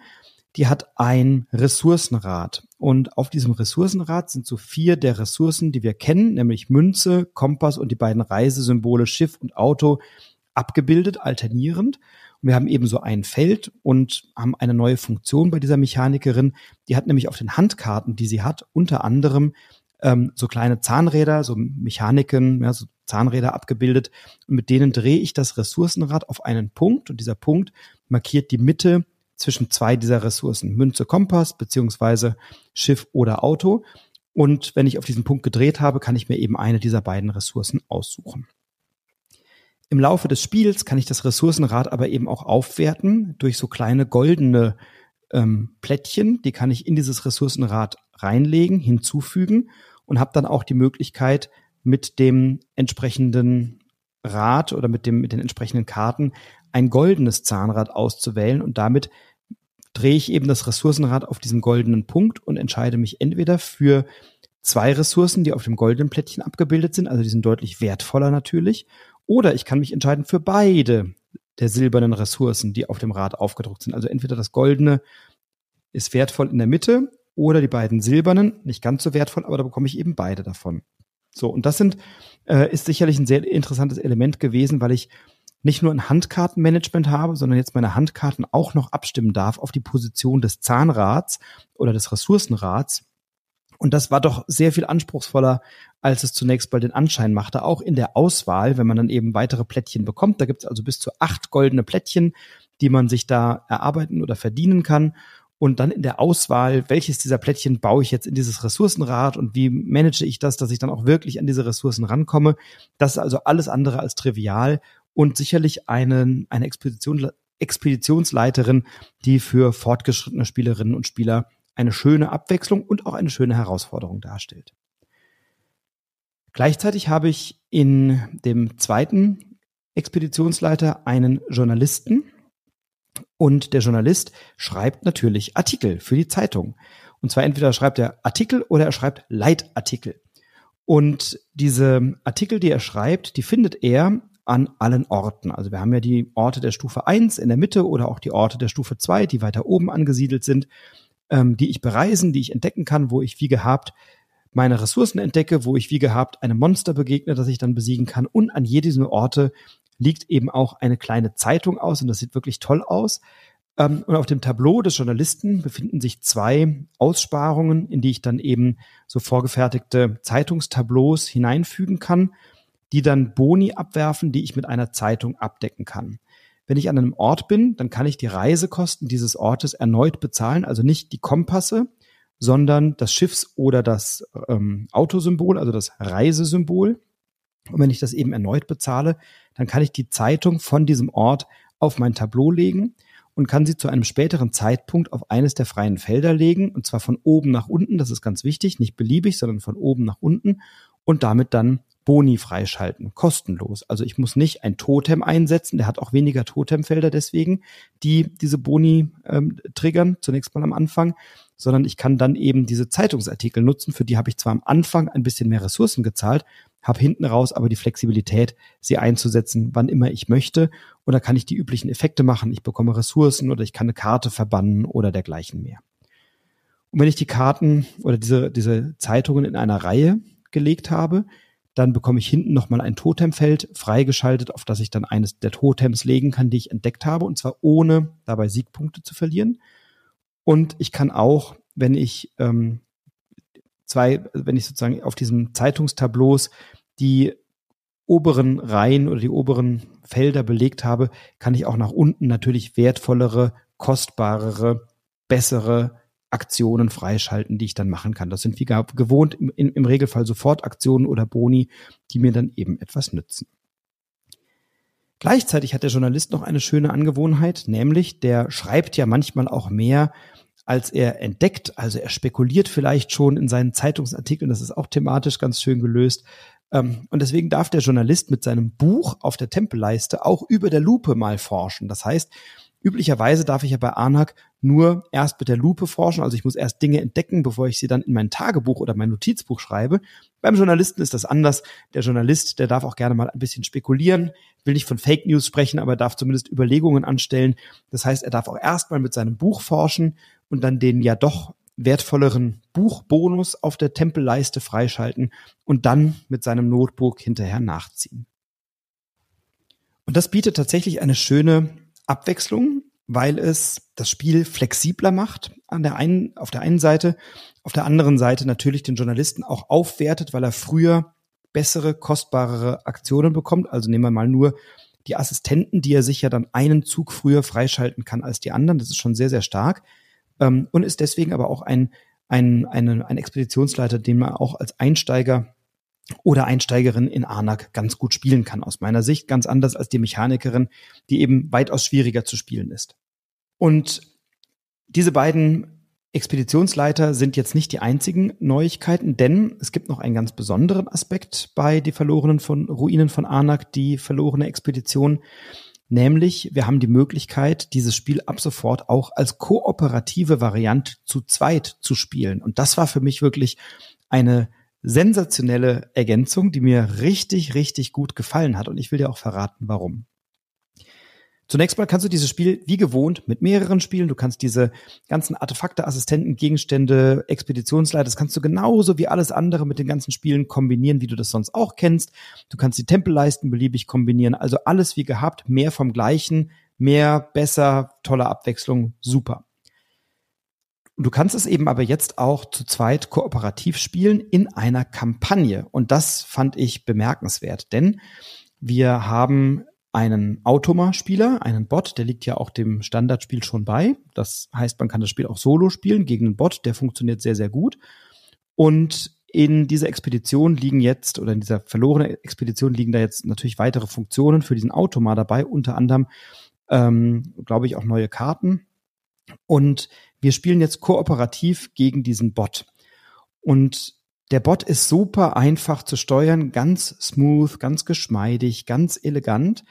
die hat ein Ressourcenrad. Und auf diesem Ressourcenrad sind so vier der Ressourcen, die wir kennen, nämlich Münze, Kompass und die beiden Reisesymbole Schiff und Auto abgebildet, alternierend. Und wir haben eben so ein Feld und haben eine neue Funktion bei dieser Mechanikerin. Die hat nämlich auf den Handkarten, die sie hat, unter anderem ähm, so kleine Zahnräder, so Mechaniken, ja, so Zahnräder abgebildet. Und mit denen drehe ich das Ressourcenrad auf einen Punkt und dieser Punkt markiert die Mitte zwischen zwei dieser Ressourcen, Münze, Kompass, beziehungsweise Schiff oder Auto. Und wenn ich auf diesen Punkt gedreht habe, kann ich mir eben eine dieser beiden Ressourcen aussuchen. Im Laufe des Spiels kann ich das Ressourcenrad aber eben auch aufwerten durch so kleine goldene ähm, Plättchen. Die kann ich in dieses Ressourcenrad reinlegen, hinzufügen und habe dann auch die Möglichkeit, mit dem entsprechenden Rad oder mit dem mit den entsprechenden Karten ein goldenes Zahnrad auszuwählen und damit drehe ich eben das Ressourcenrad auf diesen goldenen Punkt und entscheide mich entweder für zwei Ressourcen, die auf dem goldenen Plättchen abgebildet sind, also die sind deutlich wertvoller natürlich, oder ich kann mich entscheiden für beide der silbernen Ressourcen, die auf dem Rad aufgedruckt sind. Also entweder das goldene ist wertvoll in der Mitte oder die beiden silbernen, nicht ganz so wertvoll, aber da bekomme ich eben beide davon. So, und das sind, äh, ist sicherlich ein sehr interessantes Element gewesen, weil ich nicht nur ein Handkartenmanagement habe, sondern jetzt meine Handkarten auch noch abstimmen darf auf die Position des Zahnrads oder des Ressourcenrads. Und das war doch sehr viel anspruchsvoller, als es zunächst mal den Anschein machte. Auch in der Auswahl, wenn man dann eben weitere Plättchen bekommt. Da gibt es also bis zu acht goldene Plättchen, die man sich da erarbeiten oder verdienen kann. Und dann in der Auswahl, welches dieser Plättchen baue ich jetzt in dieses Ressourcenrad und wie manage ich das, dass ich dann auch wirklich an diese Ressourcen rankomme. Das ist also alles andere als trivial und sicherlich eine, eine Expedition, Expeditionsleiterin, die für fortgeschrittene Spielerinnen und Spieler eine schöne Abwechslung und auch eine schöne Herausforderung darstellt. Gleichzeitig habe ich in dem zweiten Expeditionsleiter einen Journalisten und der Journalist schreibt natürlich Artikel für die Zeitung. Und zwar entweder schreibt er Artikel oder er schreibt Leitartikel. Und diese Artikel, die er schreibt, die findet er an allen Orten. Also wir haben ja die Orte der Stufe 1 in der Mitte oder auch die Orte der Stufe 2, die weiter oben angesiedelt sind, ähm, die ich bereisen, die ich entdecken kann, wo ich wie gehabt meine Ressourcen entdecke, wo ich wie gehabt einem Monster begegne, das ich dann besiegen kann. Und an jedem Orte liegt eben auch eine kleine Zeitung aus und das sieht wirklich toll aus. Ähm, und auf dem Tableau des Journalisten befinden sich zwei Aussparungen, in die ich dann eben so vorgefertigte Zeitungstableaus hineinfügen kann die dann Boni abwerfen, die ich mit einer Zeitung abdecken kann. Wenn ich an einem Ort bin, dann kann ich die Reisekosten dieses Ortes erneut bezahlen, also nicht die Kompasse, sondern das Schiffs- oder das ähm, Autosymbol, also das Reisesymbol. Und wenn ich das eben erneut bezahle, dann kann ich die Zeitung von diesem Ort auf mein Tableau legen und kann sie zu einem späteren Zeitpunkt auf eines der freien Felder legen, und zwar von oben nach unten, das ist ganz wichtig, nicht beliebig, sondern von oben nach unten und damit dann Boni freischalten, kostenlos. Also ich muss nicht ein Totem einsetzen, der hat auch weniger Totemfelder deswegen, die diese Boni ähm, triggern, zunächst mal am Anfang, sondern ich kann dann eben diese Zeitungsartikel nutzen, für die habe ich zwar am Anfang ein bisschen mehr Ressourcen gezahlt, habe hinten raus aber die Flexibilität, sie einzusetzen, wann immer ich möchte. Oder kann ich die üblichen Effekte machen, ich bekomme Ressourcen oder ich kann eine Karte verbannen oder dergleichen mehr. Und wenn ich die Karten oder diese, diese Zeitungen in einer Reihe gelegt habe, dann bekomme ich hinten nochmal ein Totemfeld freigeschaltet, auf das ich dann eines der Totems legen kann, die ich entdeckt habe, und zwar ohne dabei Siegpunkte zu verlieren. Und ich kann auch, wenn ich ähm, zwei, wenn ich sozusagen auf diesen Zeitungstableaus die oberen Reihen oder die oberen Felder belegt habe, kann ich auch nach unten natürlich wertvollere, kostbarere, bessere Aktionen freischalten, die ich dann machen kann. Das sind wie gewohnt im, im Regelfall Sofortaktionen oder Boni, die mir dann eben etwas nützen. Gleichzeitig hat der Journalist noch eine schöne Angewohnheit, nämlich der schreibt ja manchmal auch mehr, als er entdeckt. Also er spekuliert vielleicht schon in seinen Zeitungsartikeln. Das ist auch thematisch ganz schön gelöst. Ähm, und deswegen darf der Journalist mit seinem Buch auf der Tempelleiste auch über der Lupe mal forschen. Das heißt, Üblicherweise darf ich ja bei ANAC nur erst mit der Lupe forschen, also ich muss erst Dinge entdecken, bevor ich sie dann in mein Tagebuch oder mein Notizbuch schreibe. Beim Journalisten ist das anders. Der Journalist, der darf auch gerne mal ein bisschen spekulieren, will nicht von Fake News sprechen, aber darf zumindest Überlegungen anstellen. Das heißt, er darf auch erstmal mit seinem Buch forschen und dann den ja doch wertvolleren Buchbonus auf der Tempelleiste freischalten und dann mit seinem Notebook hinterher nachziehen. Und das bietet tatsächlich eine schöne Abwechslung, weil es das Spiel flexibler macht an der einen, auf der einen Seite, auf der anderen Seite natürlich den Journalisten auch aufwertet, weil er früher bessere, kostbarere Aktionen bekommt. Also nehmen wir mal nur die Assistenten, die er sich ja dann einen Zug früher freischalten kann als die anderen. Das ist schon sehr, sehr stark. Ähm, und ist deswegen aber auch ein, ein, eine, ein Expeditionsleiter, den man auch als Einsteiger oder Einsteigerin in Anak ganz gut spielen kann, aus meiner Sicht. Ganz anders als die Mechanikerin, die eben weitaus schwieriger zu spielen ist. Und diese beiden Expeditionsleiter sind jetzt nicht die einzigen Neuigkeiten, denn es gibt noch einen ganz besonderen Aspekt bei die verlorenen von Ruinen von Anak, die verlorene Expedition. Nämlich, wir haben die Möglichkeit, dieses Spiel ab sofort auch als kooperative Variante zu zweit zu spielen. Und das war für mich wirklich eine sensationelle Ergänzung, die mir richtig, richtig gut gefallen hat. Und ich will dir auch verraten, warum. Zunächst mal kannst du dieses Spiel wie gewohnt mit mehreren spielen. Du kannst diese ganzen Artefakte, Assistenten, Gegenstände, Expeditionsleiter, das kannst du genauso wie alles andere mit den ganzen Spielen kombinieren, wie du das sonst auch kennst. Du kannst die Tempelleisten beliebig kombinieren. Also alles wie gehabt, mehr vom Gleichen, mehr, besser, tolle Abwechslung, super. Du kannst es eben aber jetzt auch zu zweit kooperativ spielen in einer Kampagne. Und das fand ich bemerkenswert, denn wir haben einen Automa-Spieler, einen Bot, der liegt ja auch dem Standardspiel schon bei. Das heißt, man kann das Spiel auch solo spielen gegen einen Bot, der funktioniert sehr, sehr gut. Und in dieser Expedition liegen jetzt, oder in dieser verlorenen Expedition liegen da jetzt natürlich weitere Funktionen für diesen Automa dabei, unter anderem, ähm, glaube ich, auch neue Karten. Und wir spielen jetzt kooperativ gegen diesen Bot. Und der Bot ist super einfach zu steuern, ganz smooth, ganz geschmeidig, ganz elegant.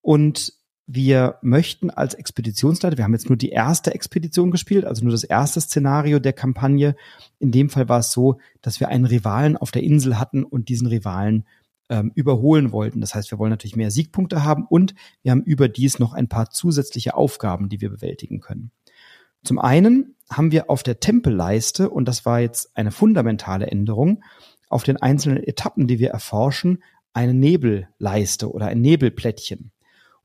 Und wir möchten als Expeditionsleiter, wir haben jetzt nur die erste Expedition gespielt, also nur das erste Szenario der Kampagne. In dem Fall war es so, dass wir einen Rivalen auf der Insel hatten und diesen Rivalen ähm, überholen wollten. Das heißt, wir wollen natürlich mehr Siegpunkte haben und wir haben überdies noch ein paar zusätzliche Aufgaben, die wir bewältigen können. Zum einen haben wir auf der Tempelleiste, und das war jetzt eine fundamentale Änderung, auf den einzelnen Etappen, die wir erforschen, eine Nebelleiste oder ein Nebelplättchen.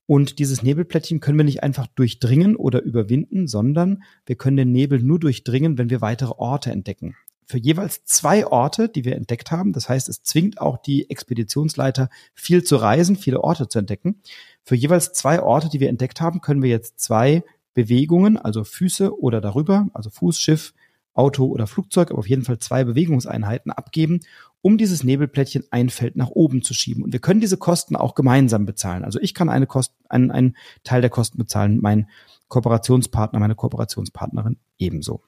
Und dieses Nebelplättchen können wir nicht einfach durchdringen oder überwinden, sondern wir können den Nebel nur durchdringen, wenn wir weitere Orte entdecken. Für jeweils zwei Orte, die wir entdeckt haben, das heißt, es zwingt auch die Expeditionsleiter viel zu reisen, viele Orte zu entdecken. Für jeweils zwei Orte, die wir entdeckt haben, können wir jetzt zwei Bewegungen, also Füße oder darüber, also Fuß, Schiff, Auto oder Flugzeug, aber auf jeden Fall zwei Bewegungseinheiten abgeben, um dieses Nebelplättchen ein Feld nach oben zu schieben. Und wir können diese Kosten auch gemeinsam bezahlen. Also ich kann eine Kost, einen, einen Teil der Kosten bezahlen, mein Kooperationspartner, meine Kooperationspartnerin ebenso.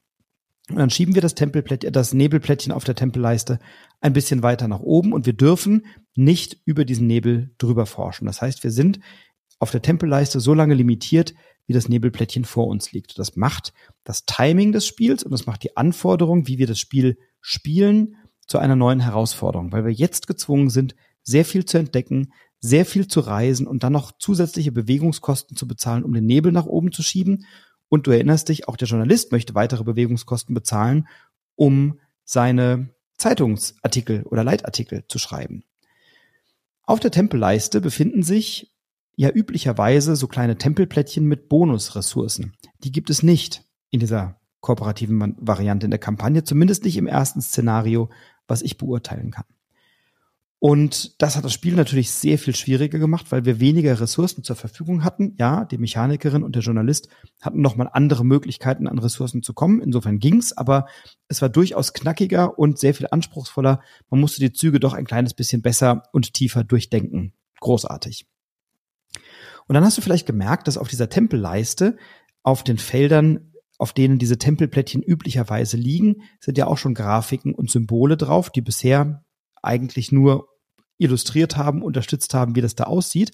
Und dann schieben wir das Tempelplättchen, das Nebelplättchen auf der Tempelleiste ein bisschen weiter nach oben und wir dürfen nicht über diesen Nebel drüber forschen. Das heißt, wir sind auf der Tempelleiste so lange limitiert, wie das Nebelplättchen vor uns liegt. Das macht das Timing des Spiels und das macht die Anforderung, wie wir das Spiel spielen, zu einer neuen Herausforderung, weil wir jetzt gezwungen sind, sehr viel zu entdecken, sehr viel zu reisen und dann noch zusätzliche Bewegungskosten zu bezahlen, um den Nebel nach oben zu schieben. Und du erinnerst dich, auch der Journalist möchte weitere Bewegungskosten bezahlen, um seine Zeitungsartikel oder Leitartikel zu schreiben. Auf der Tempelleiste befinden sich ja üblicherweise so kleine Tempelplättchen mit Bonusressourcen. Die gibt es nicht in dieser kooperativen Variante in der Kampagne, zumindest nicht im ersten Szenario, was ich beurteilen kann. Und das hat das Spiel natürlich sehr viel schwieriger gemacht, weil wir weniger Ressourcen zur Verfügung hatten. Ja, die Mechanikerin und der Journalist hatten nochmal andere Möglichkeiten, an Ressourcen zu kommen. Insofern ging's, aber es war durchaus knackiger und sehr viel anspruchsvoller. Man musste die Züge doch ein kleines bisschen besser und tiefer durchdenken. Großartig. Und dann hast du vielleicht gemerkt, dass auf dieser Tempelleiste auf den Feldern, auf denen diese Tempelplättchen üblicherweise liegen, sind ja auch schon Grafiken und Symbole drauf, die bisher eigentlich nur illustriert haben, unterstützt haben, wie das da aussieht.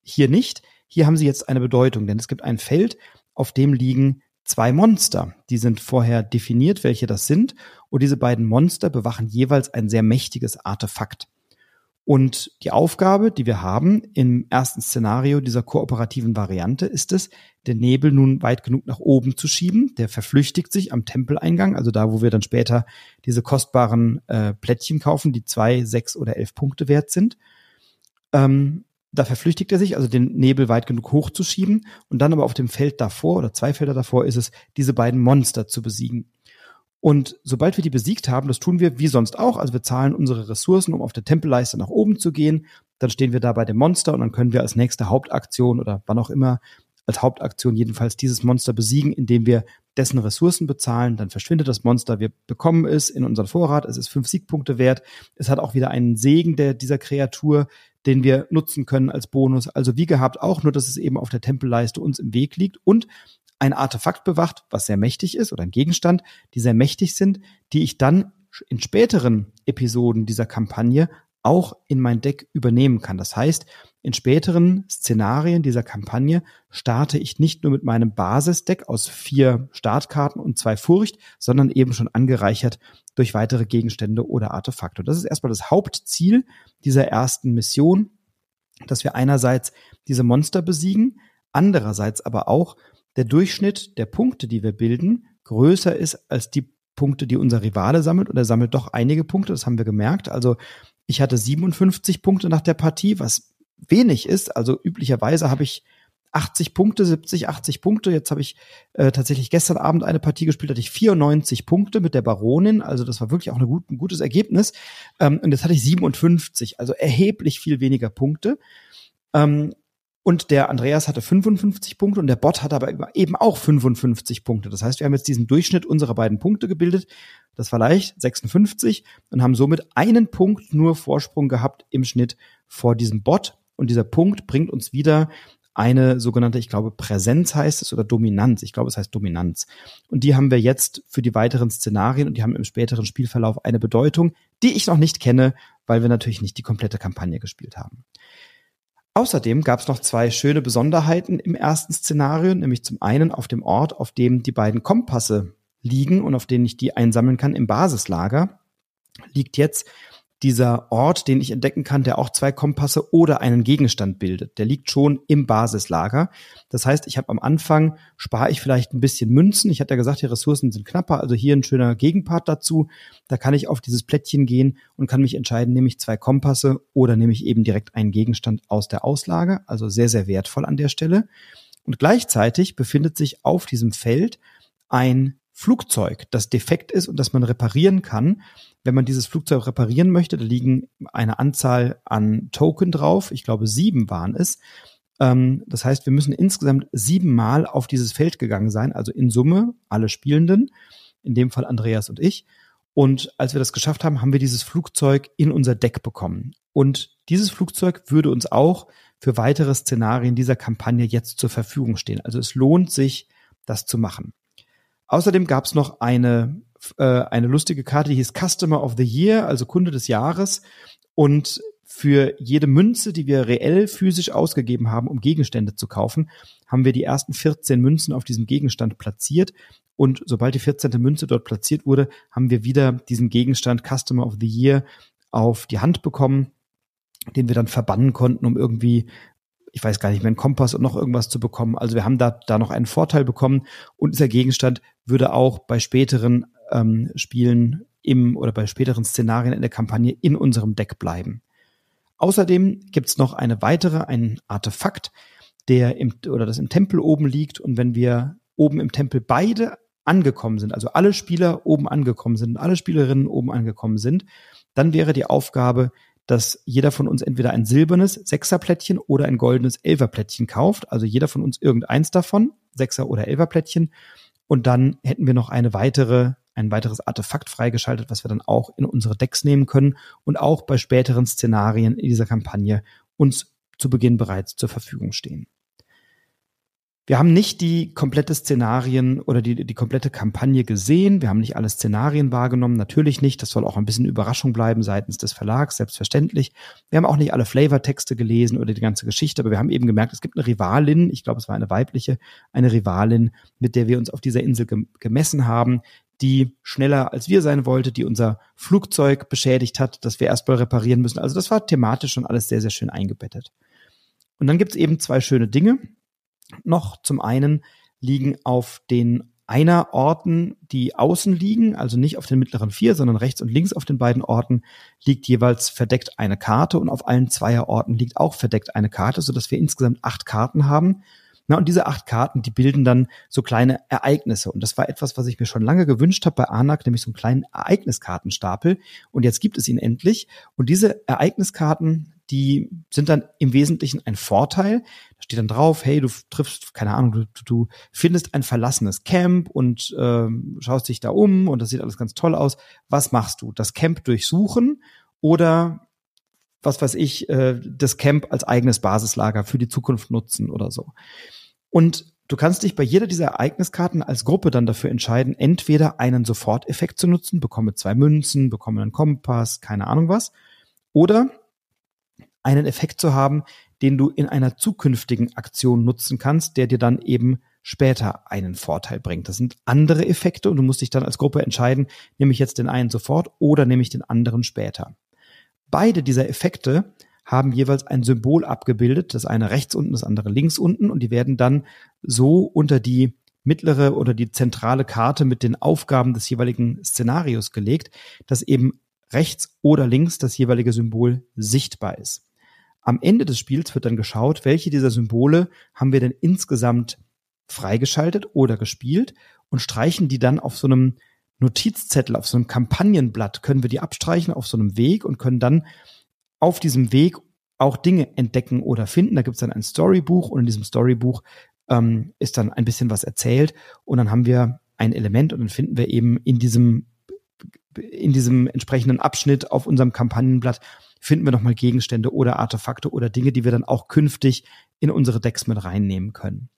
Hier nicht. Hier haben sie jetzt eine Bedeutung, denn es gibt ein Feld, auf dem liegen zwei Monster. Die sind vorher definiert, welche das sind. Und diese beiden Monster bewachen jeweils ein sehr mächtiges Artefakt. Und die Aufgabe, die wir haben im ersten Szenario dieser kooperativen Variante, ist es, den Nebel nun weit genug nach oben zu schieben. Der verflüchtigt sich am Tempeleingang, also da, wo wir dann später diese kostbaren äh, Plättchen kaufen, die zwei, sechs oder elf Punkte wert sind. Ähm, da verflüchtigt er sich, also den Nebel weit genug hochzuschieben und dann aber auf dem Feld davor oder zwei Felder davor ist es, diese beiden Monster zu besiegen. Und sobald wir die besiegt haben, das tun wir wie sonst auch, also wir zahlen unsere Ressourcen, um auf der Tempelleiste nach oben zu gehen. dann stehen wir da bei dem Monster und dann können wir als nächste Hauptaktion oder wann auch immer als Hauptaktion jedenfalls dieses Monster besiegen, indem wir dessen Ressourcen bezahlen. Dann verschwindet das Monster. Wir bekommen es in unseren Vorrat. Es ist fünf Siegpunkte wert. Es hat auch wieder einen Segen der, dieser Kreatur, den wir nutzen können als Bonus. Also wie gehabt auch, nur dass es eben auf der Tempelleiste uns im Weg liegt und ein Artefakt bewacht, was sehr mächtig ist oder ein Gegenstand, die sehr mächtig sind, die ich dann in späteren Episoden dieser Kampagne auch in mein Deck übernehmen kann. Das heißt, in späteren Szenarien dieser Kampagne starte ich nicht nur mit meinem Basisdeck aus vier Startkarten und zwei Furcht, sondern eben schon angereichert durch weitere Gegenstände oder Artefakte. das ist erstmal das Hauptziel dieser ersten Mission, dass wir einerseits diese Monster besiegen, andererseits aber auch der Durchschnitt der Punkte, die wir bilden, größer ist als die Punkte, die unser Rivale sammelt. Und er sammelt doch einige Punkte, das haben wir gemerkt. Also ich hatte 57 Punkte nach der Partie, was wenig ist. Also üblicherweise habe ich 80 Punkte, 70, 80 Punkte. Jetzt habe ich äh, tatsächlich gestern Abend eine Partie gespielt, hatte ich 94 Punkte mit der Baronin. Also das war wirklich auch gut, ein gutes Ergebnis. Ähm, und jetzt hatte ich 57, also erheblich viel weniger Punkte. Ähm, und der Andreas hatte 55 Punkte und der Bot hatte aber eben auch 55 Punkte. Das heißt, wir haben jetzt diesen Durchschnitt unserer beiden Punkte gebildet. Das war leicht, 56 und haben somit einen Punkt nur Vorsprung gehabt im Schnitt vor diesem Bot. Und dieser Punkt bringt uns wieder eine sogenannte, ich glaube, Präsenz heißt es oder Dominanz. Ich glaube, es heißt Dominanz. Und die haben wir jetzt für die weiteren Szenarien und die haben im späteren Spielverlauf eine Bedeutung, die ich noch nicht kenne, weil wir natürlich nicht die komplette Kampagne gespielt haben. Außerdem gab es noch zwei schöne Besonderheiten im ersten Szenario, nämlich zum einen auf dem Ort, auf dem die beiden Kompasse liegen und auf denen ich die einsammeln kann im Basislager, liegt jetzt dieser Ort, den ich entdecken kann, der auch zwei Kompasse oder einen Gegenstand bildet. Der liegt schon im Basislager. Das heißt, ich habe am Anfang, spare ich vielleicht ein bisschen Münzen. Ich hatte ja gesagt, die Ressourcen sind knapper, also hier ein schöner Gegenpart dazu. Da kann ich auf dieses Plättchen gehen und kann mich entscheiden, nehme ich zwei Kompasse oder nehme ich eben direkt einen Gegenstand aus der Auslage. Also sehr, sehr wertvoll an der Stelle. Und gleichzeitig befindet sich auf diesem Feld ein Flugzeug, das defekt ist und das man reparieren kann. Wenn man dieses Flugzeug reparieren möchte, da liegen eine Anzahl an Token drauf. Ich glaube, sieben waren es. Ähm, das heißt, wir müssen insgesamt siebenmal auf dieses Feld gegangen sein, also in Summe alle Spielenden, in dem Fall Andreas und ich. Und als wir das geschafft haben, haben wir dieses Flugzeug in unser Deck bekommen. Und dieses Flugzeug würde uns auch für weitere Szenarien dieser Kampagne jetzt zur Verfügung stehen. Also es lohnt sich, das zu machen. Außerdem gab es noch eine, äh, eine lustige Karte, die hieß Customer of the Year, also Kunde des Jahres. Und für jede Münze, die wir reell physisch ausgegeben haben, um Gegenstände zu kaufen, haben wir die ersten 14 Münzen auf diesem Gegenstand platziert. Und sobald die 14. Münze dort platziert wurde, haben wir wieder diesen Gegenstand Customer of the Year auf die Hand bekommen, den wir dann verbannen konnten, um irgendwie ich weiß gar nicht mehr, einen Kompass und noch irgendwas zu bekommen. Also wir haben da, da noch einen Vorteil bekommen und dieser Gegenstand würde auch bei späteren ähm, Spielen im oder bei späteren Szenarien in der Kampagne in unserem Deck bleiben. Außerdem gibt's noch eine weitere, ein Artefakt, der im oder das im Tempel oben liegt und wenn wir oben im Tempel beide angekommen sind, also alle Spieler oben angekommen sind, alle Spielerinnen oben angekommen sind, dann wäre die Aufgabe, dass jeder von uns entweder ein silbernes Sechserplättchen oder ein goldenes Elferplättchen kauft. Also jeder von uns irgendeins davon, Sechser- oder Elferplättchen. Und dann hätten wir noch eine weitere, ein weiteres Artefakt freigeschaltet, was wir dann auch in unsere Decks nehmen können und auch bei späteren Szenarien in dieser Kampagne uns zu Beginn bereits zur Verfügung stehen. Wir haben nicht die komplette Szenarien oder die, die komplette Kampagne gesehen. Wir haben nicht alle Szenarien wahrgenommen. Natürlich nicht. Das soll auch ein bisschen Überraschung bleiben seitens des Verlags, selbstverständlich. Wir haben auch nicht alle Flavortexte gelesen oder die ganze Geschichte, aber wir haben eben gemerkt, es gibt eine Rivalin. Ich glaube, es war eine weibliche, eine Rivalin, mit der wir uns auf dieser Insel gemessen haben, die schneller als wir sein wollte, die unser Flugzeug beschädigt hat, das wir erstmal reparieren müssen. Also das war thematisch schon alles sehr, sehr schön eingebettet. Und dann gibt es eben zwei schöne Dinge noch. Zum einen liegen auf den einer Orten, die außen liegen, also nicht auf den mittleren vier, sondern rechts und links auf den beiden Orten liegt jeweils verdeckt eine Karte und auf allen zweier Orten liegt auch verdeckt eine Karte, so dass wir insgesamt acht Karten haben. Na, und diese acht Karten, die bilden dann so kleine Ereignisse. Und das war etwas, was ich mir schon lange gewünscht habe bei Anak, nämlich so einen kleinen Ereigniskartenstapel. Und jetzt gibt es ihn endlich. Und diese Ereigniskarten, die sind dann im Wesentlichen ein Vorteil. Da steht dann drauf, hey, du triffst, keine Ahnung, du, du findest ein verlassenes Camp und äh, schaust dich da um und das sieht alles ganz toll aus. Was machst du? Das Camp durchsuchen oder was weiß ich, äh, das Camp als eigenes Basislager für die Zukunft nutzen oder so. Und du kannst dich bei jeder dieser Ereigniskarten als Gruppe dann dafür entscheiden, entweder einen Soforteffekt zu nutzen, bekomme zwei Münzen, bekomme einen Kompass, keine Ahnung was, oder einen Effekt zu haben, den du in einer zukünftigen Aktion nutzen kannst, der dir dann eben später einen Vorteil bringt. Das sind andere Effekte und du musst dich dann als Gruppe entscheiden, nehme ich jetzt den einen sofort oder nehme ich den anderen später. Beide dieser Effekte haben jeweils ein Symbol abgebildet, das eine rechts unten, das andere links unten und die werden dann so unter die mittlere oder die zentrale Karte mit den Aufgaben des jeweiligen Szenarios gelegt, dass eben rechts oder links das jeweilige Symbol sichtbar ist. Am Ende des Spiels wird dann geschaut, welche dieser Symbole haben wir denn insgesamt freigeschaltet oder gespielt und streichen die dann auf so einem Notizzettel, auf so einem Kampagnenblatt, können wir die abstreichen auf so einem Weg und können dann auf diesem Weg auch Dinge entdecken oder finden. Da gibt es dann ein Storybuch und in diesem Storybuch ähm, ist dann ein bisschen was erzählt und dann haben wir ein Element und dann finden wir eben in diesem in diesem entsprechenden Abschnitt auf unserem Kampagnenblatt finden wir nochmal Gegenstände oder Artefakte oder Dinge, die wir dann auch künftig in unsere Decks mit reinnehmen können.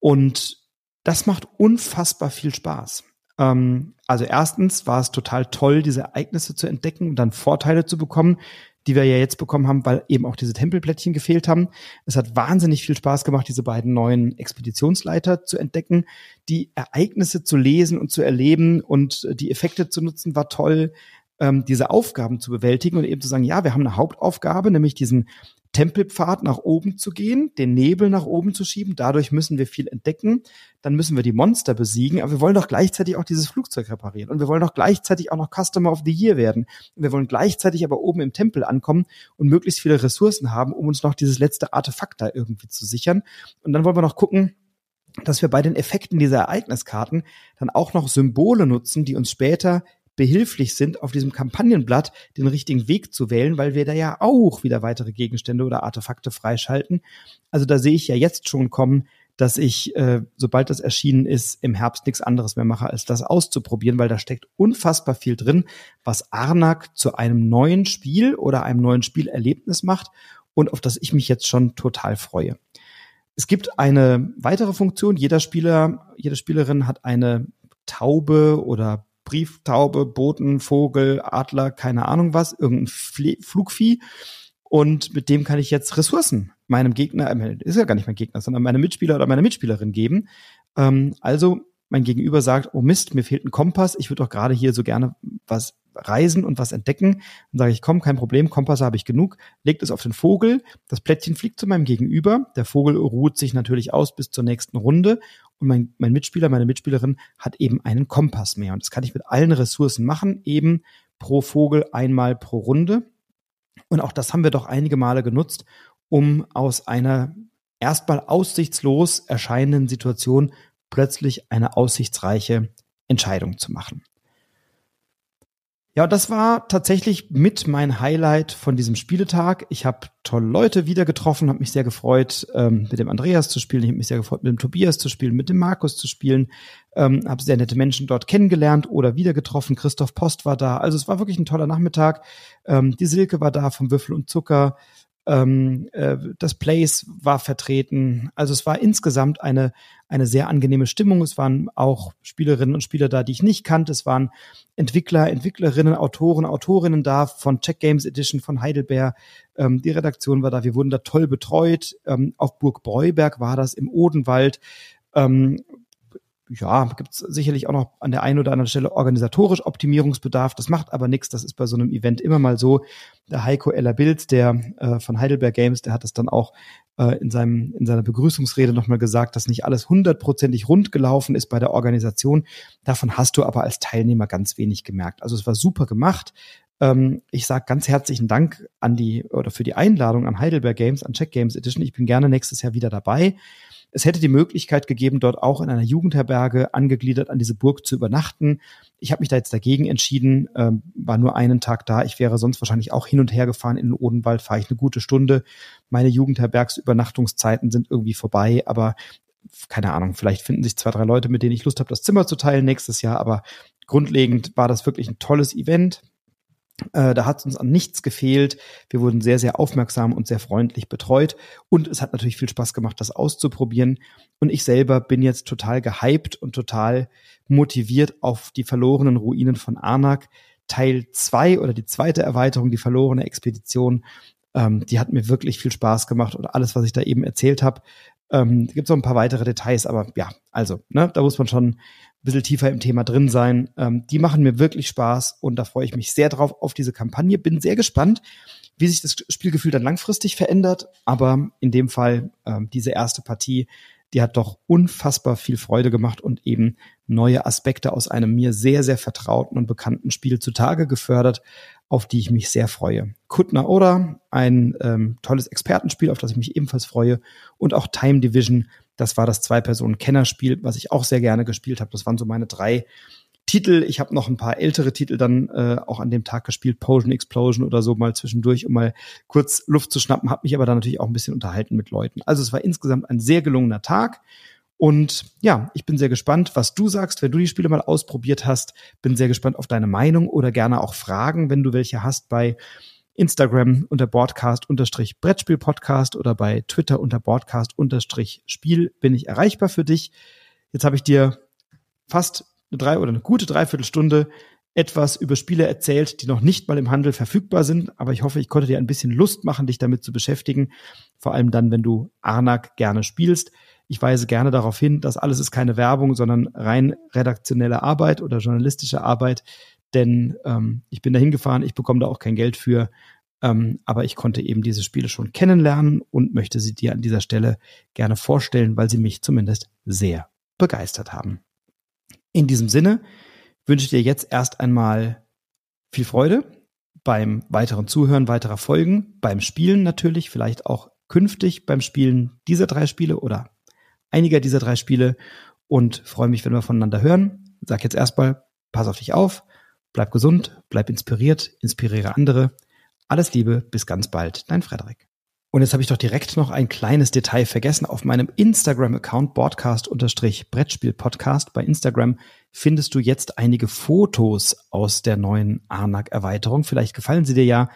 Und das macht unfassbar viel Spaß. Ähm, also erstens war es total toll, diese Ereignisse zu entdecken und dann Vorteile zu bekommen, die wir ja jetzt bekommen haben, weil eben auch diese Tempelplättchen gefehlt haben. Es hat wahnsinnig viel Spaß gemacht, diese beiden neuen Expeditionsleiter zu entdecken. Die Ereignisse zu lesen und zu erleben und die Effekte zu nutzen, war toll. Ähm, diese Aufgaben zu bewältigen und eben zu sagen, ja, wir haben eine Hauptaufgabe, nämlich diesen Tempelpfad nach oben zu gehen, den Nebel nach oben zu schieben. Dadurch müssen wir viel entdecken. Dann müssen wir die Monster besiegen. Aber wir wollen doch gleichzeitig auch dieses Flugzeug reparieren. Und wir wollen doch gleichzeitig auch noch Customer of the Year werden. Und wir wollen gleichzeitig aber oben im Tempel ankommen und möglichst viele Ressourcen haben, um uns noch dieses letzte Artefakt da irgendwie zu sichern. Und dann wollen wir noch gucken, dass wir bei den Effekten dieser Ereigniskarten dann auch noch Symbole nutzen, die uns später behilflich sind, auf diesem Kampagnenblatt den richtigen Weg zu wählen, weil wir da ja auch wieder weitere Gegenstände oder Artefakte freischalten. Also da sehe ich ja jetzt schon kommen, dass ich, äh, sobald das erschienen ist, im Herbst nichts anderes mehr mache, als das auszuprobieren, weil da steckt unfassbar viel drin, was Arnak zu einem neuen Spiel oder einem neuen Spielerlebnis macht und auf das ich mich jetzt schon total freue. Es gibt eine weitere Funktion. Jeder Spieler, jede Spielerin hat eine Taube oder Brieftaube, Boten, Vogel, Adler, keine Ahnung was, irgendein Flie Flugvieh. Und mit dem kann ich jetzt Ressourcen meinem Gegner, äh, ist ja gar nicht mein Gegner, sondern meinem Mitspieler oder meiner Mitspielerin geben. Ähm, also mein Gegenüber sagt, oh Mist, mir fehlt ein Kompass, ich würde doch gerade hier so gerne was reisen und was entdecken. Dann sage ich, komm, kein Problem, Kompass habe ich genug, legt es auf den Vogel, das Plättchen fliegt zu meinem Gegenüber, der Vogel ruht sich natürlich aus bis zur nächsten Runde und mein, mein Mitspieler, meine Mitspielerin hat eben einen Kompass mehr. Und das kann ich mit allen Ressourcen machen, eben pro Vogel einmal pro Runde. Und auch das haben wir doch einige Male genutzt, um aus einer erstmal aussichtslos erscheinenden Situation plötzlich eine aussichtsreiche Entscheidung zu machen. Ja, das war tatsächlich mit mein Highlight von diesem Spieletag. Ich habe tolle Leute wieder getroffen, habe mich sehr gefreut, ähm, mit dem Andreas zu spielen. Ich habe mich sehr gefreut, mit dem Tobias zu spielen, mit dem Markus zu spielen. Ähm, habe sehr nette Menschen dort kennengelernt oder wieder getroffen. Christoph Post war da. Also es war wirklich ein toller Nachmittag. Ähm, die Silke war da vom Würfel und Zucker. Ähm, äh, das Place war vertreten. Also es war insgesamt eine, eine sehr angenehme Stimmung. Es waren auch Spielerinnen und Spieler da, die ich nicht kannte. Es waren Entwickler, Entwicklerinnen, Autoren, Autorinnen da von Check Games Edition von Heidelberg. Ähm, die Redaktion war da. Wir wurden da toll betreut. Ähm, auf Burg Breuberg war das im Odenwald. Ähm, ja, gibt es sicherlich auch noch an der einen oder anderen Stelle organisatorisch Optimierungsbedarf. Das macht aber nichts. Das ist bei so einem Event immer mal so. Der Heiko Eller Bild, der äh, von Heidelberg Games, der hat das dann auch äh, in, seinem, in seiner Begrüßungsrede nochmal gesagt, dass nicht alles hundertprozentig rund gelaufen ist bei der Organisation. Davon hast du aber als Teilnehmer ganz wenig gemerkt. Also es war super gemacht. Ähm, ich sage ganz herzlichen Dank an die oder für die Einladung an Heidelberg Games, an Check Games Edition. Ich bin gerne nächstes Jahr wieder dabei. Es hätte die Möglichkeit gegeben, dort auch in einer Jugendherberge angegliedert an diese Burg zu übernachten. Ich habe mich da jetzt dagegen entschieden, ähm, war nur einen Tag da. Ich wäre sonst wahrscheinlich auch hin und her gefahren. In den Odenwald fahre ich eine gute Stunde. Meine Jugendherbergsübernachtungszeiten sind irgendwie vorbei, aber keine Ahnung, vielleicht finden sich zwei, drei Leute, mit denen ich Lust habe, das Zimmer zu teilen nächstes Jahr, aber grundlegend war das wirklich ein tolles Event. Äh, da hat uns an nichts gefehlt. Wir wurden sehr, sehr aufmerksam und sehr freundlich betreut. Und es hat natürlich viel Spaß gemacht, das auszuprobieren. Und ich selber bin jetzt total gehypt und total motiviert auf die verlorenen Ruinen von Arnak. Teil zwei oder die zweite Erweiterung, die verlorene Expedition, ähm, die hat mir wirklich viel Spaß gemacht und alles, was ich da eben erzählt habe. Ähm, gibt es noch ein paar weitere Details, aber ja, also, ne, da muss man schon bisschen tiefer im Thema drin sein. Ähm, die machen mir wirklich Spaß und da freue ich mich sehr drauf auf diese Kampagne. Bin sehr gespannt, wie sich das Spielgefühl dann langfristig verändert. Aber in dem Fall ähm, diese erste Partie, die hat doch unfassbar viel Freude gemacht und eben neue Aspekte aus einem mir sehr, sehr vertrauten und bekannten Spiel zutage gefördert, auf die ich mich sehr freue. Kutner Oda, ein ähm, tolles Expertenspiel, auf das ich mich ebenfalls freue. Und auch Time Division, das war das Zwei-Personen-Kennerspiel, was ich auch sehr gerne gespielt habe. Das waren so meine drei Titel. Ich habe noch ein paar ältere Titel dann äh, auch an dem Tag gespielt, Potion Explosion oder so mal zwischendurch, um mal kurz Luft zu schnappen, habe mich aber dann natürlich auch ein bisschen unterhalten mit Leuten. Also es war insgesamt ein sehr gelungener Tag. Und ja, ich bin sehr gespannt, was du sagst, wenn du die Spiele mal ausprobiert hast. Bin sehr gespannt auf deine Meinung oder gerne auch Fragen, wenn du welche hast bei Instagram unter Broadcast-Brettspiel-Podcast oder bei Twitter unter Broadcast-Spiel bin ich erreichbar für dich. Jetzt habe ich dir fast eine drei oder eine gute Dreiviertelstunde etwas über Spiele erzählt, die noch nicht mal im Handel verfügbar sind. Aber ich hoffe, ich konnte dir ein bisschen Lust machen, dich damit zu beschäftigen. Vor allem dann, wenn du Arnak gerne spielst. Ich weise gerne darauf hin, dass alles ist keine Werbung, sondern rein redaktionelle Arbeit oder journalistische Arbeit, denn ähm, ich bin da hingefahren, ich bekomme da auch kein Geld für, ähm, aber ich konnte eben diese Spiele schon kennenlernen und möchte sie dir an dieser Stelle gerne vorstellen, weil sie mich zumindest sehr begeistert haben. In diesem Sinne wünsche ich dir jetzt erst einmal viel Freude beim weiteren Zuhören weiterer Folgen, beim Spielen natürlich, vielleicht auch künftig beim Spielen dieser drei Spiele oder einiger dieser drei Spiele und freue mich, wenn wir voneinander hören. Sag jetzt erstmal, pass auf dich auf, Bleib gesund, bleib inspiriert, inspiriere andere. Alles Liebe, bis ganz bald, dein Frederik. Und jetzt habe ich doch direkt noch ein kleines Detail vergessen. Auf meinem Instagram-Account Broadcast-Brettspiel-Podcast bei Instagram findest du jetzt einige Fotos aus der neuen Arnak-Erweiterung. Vielleicht gefallen sie dir ja.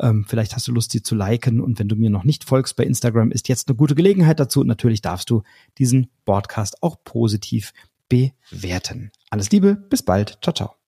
Ähm, vielleicht hast du Lust, sie zu liken. Und wenn du mir noch nicht folgst bei Instagram, ist jetzt eine gute Gelegenheit dazu. Und natürlich darfst du diesen Podcast auch positiv bewerten. Alles Liebe, bis bald. Ciao, ciao.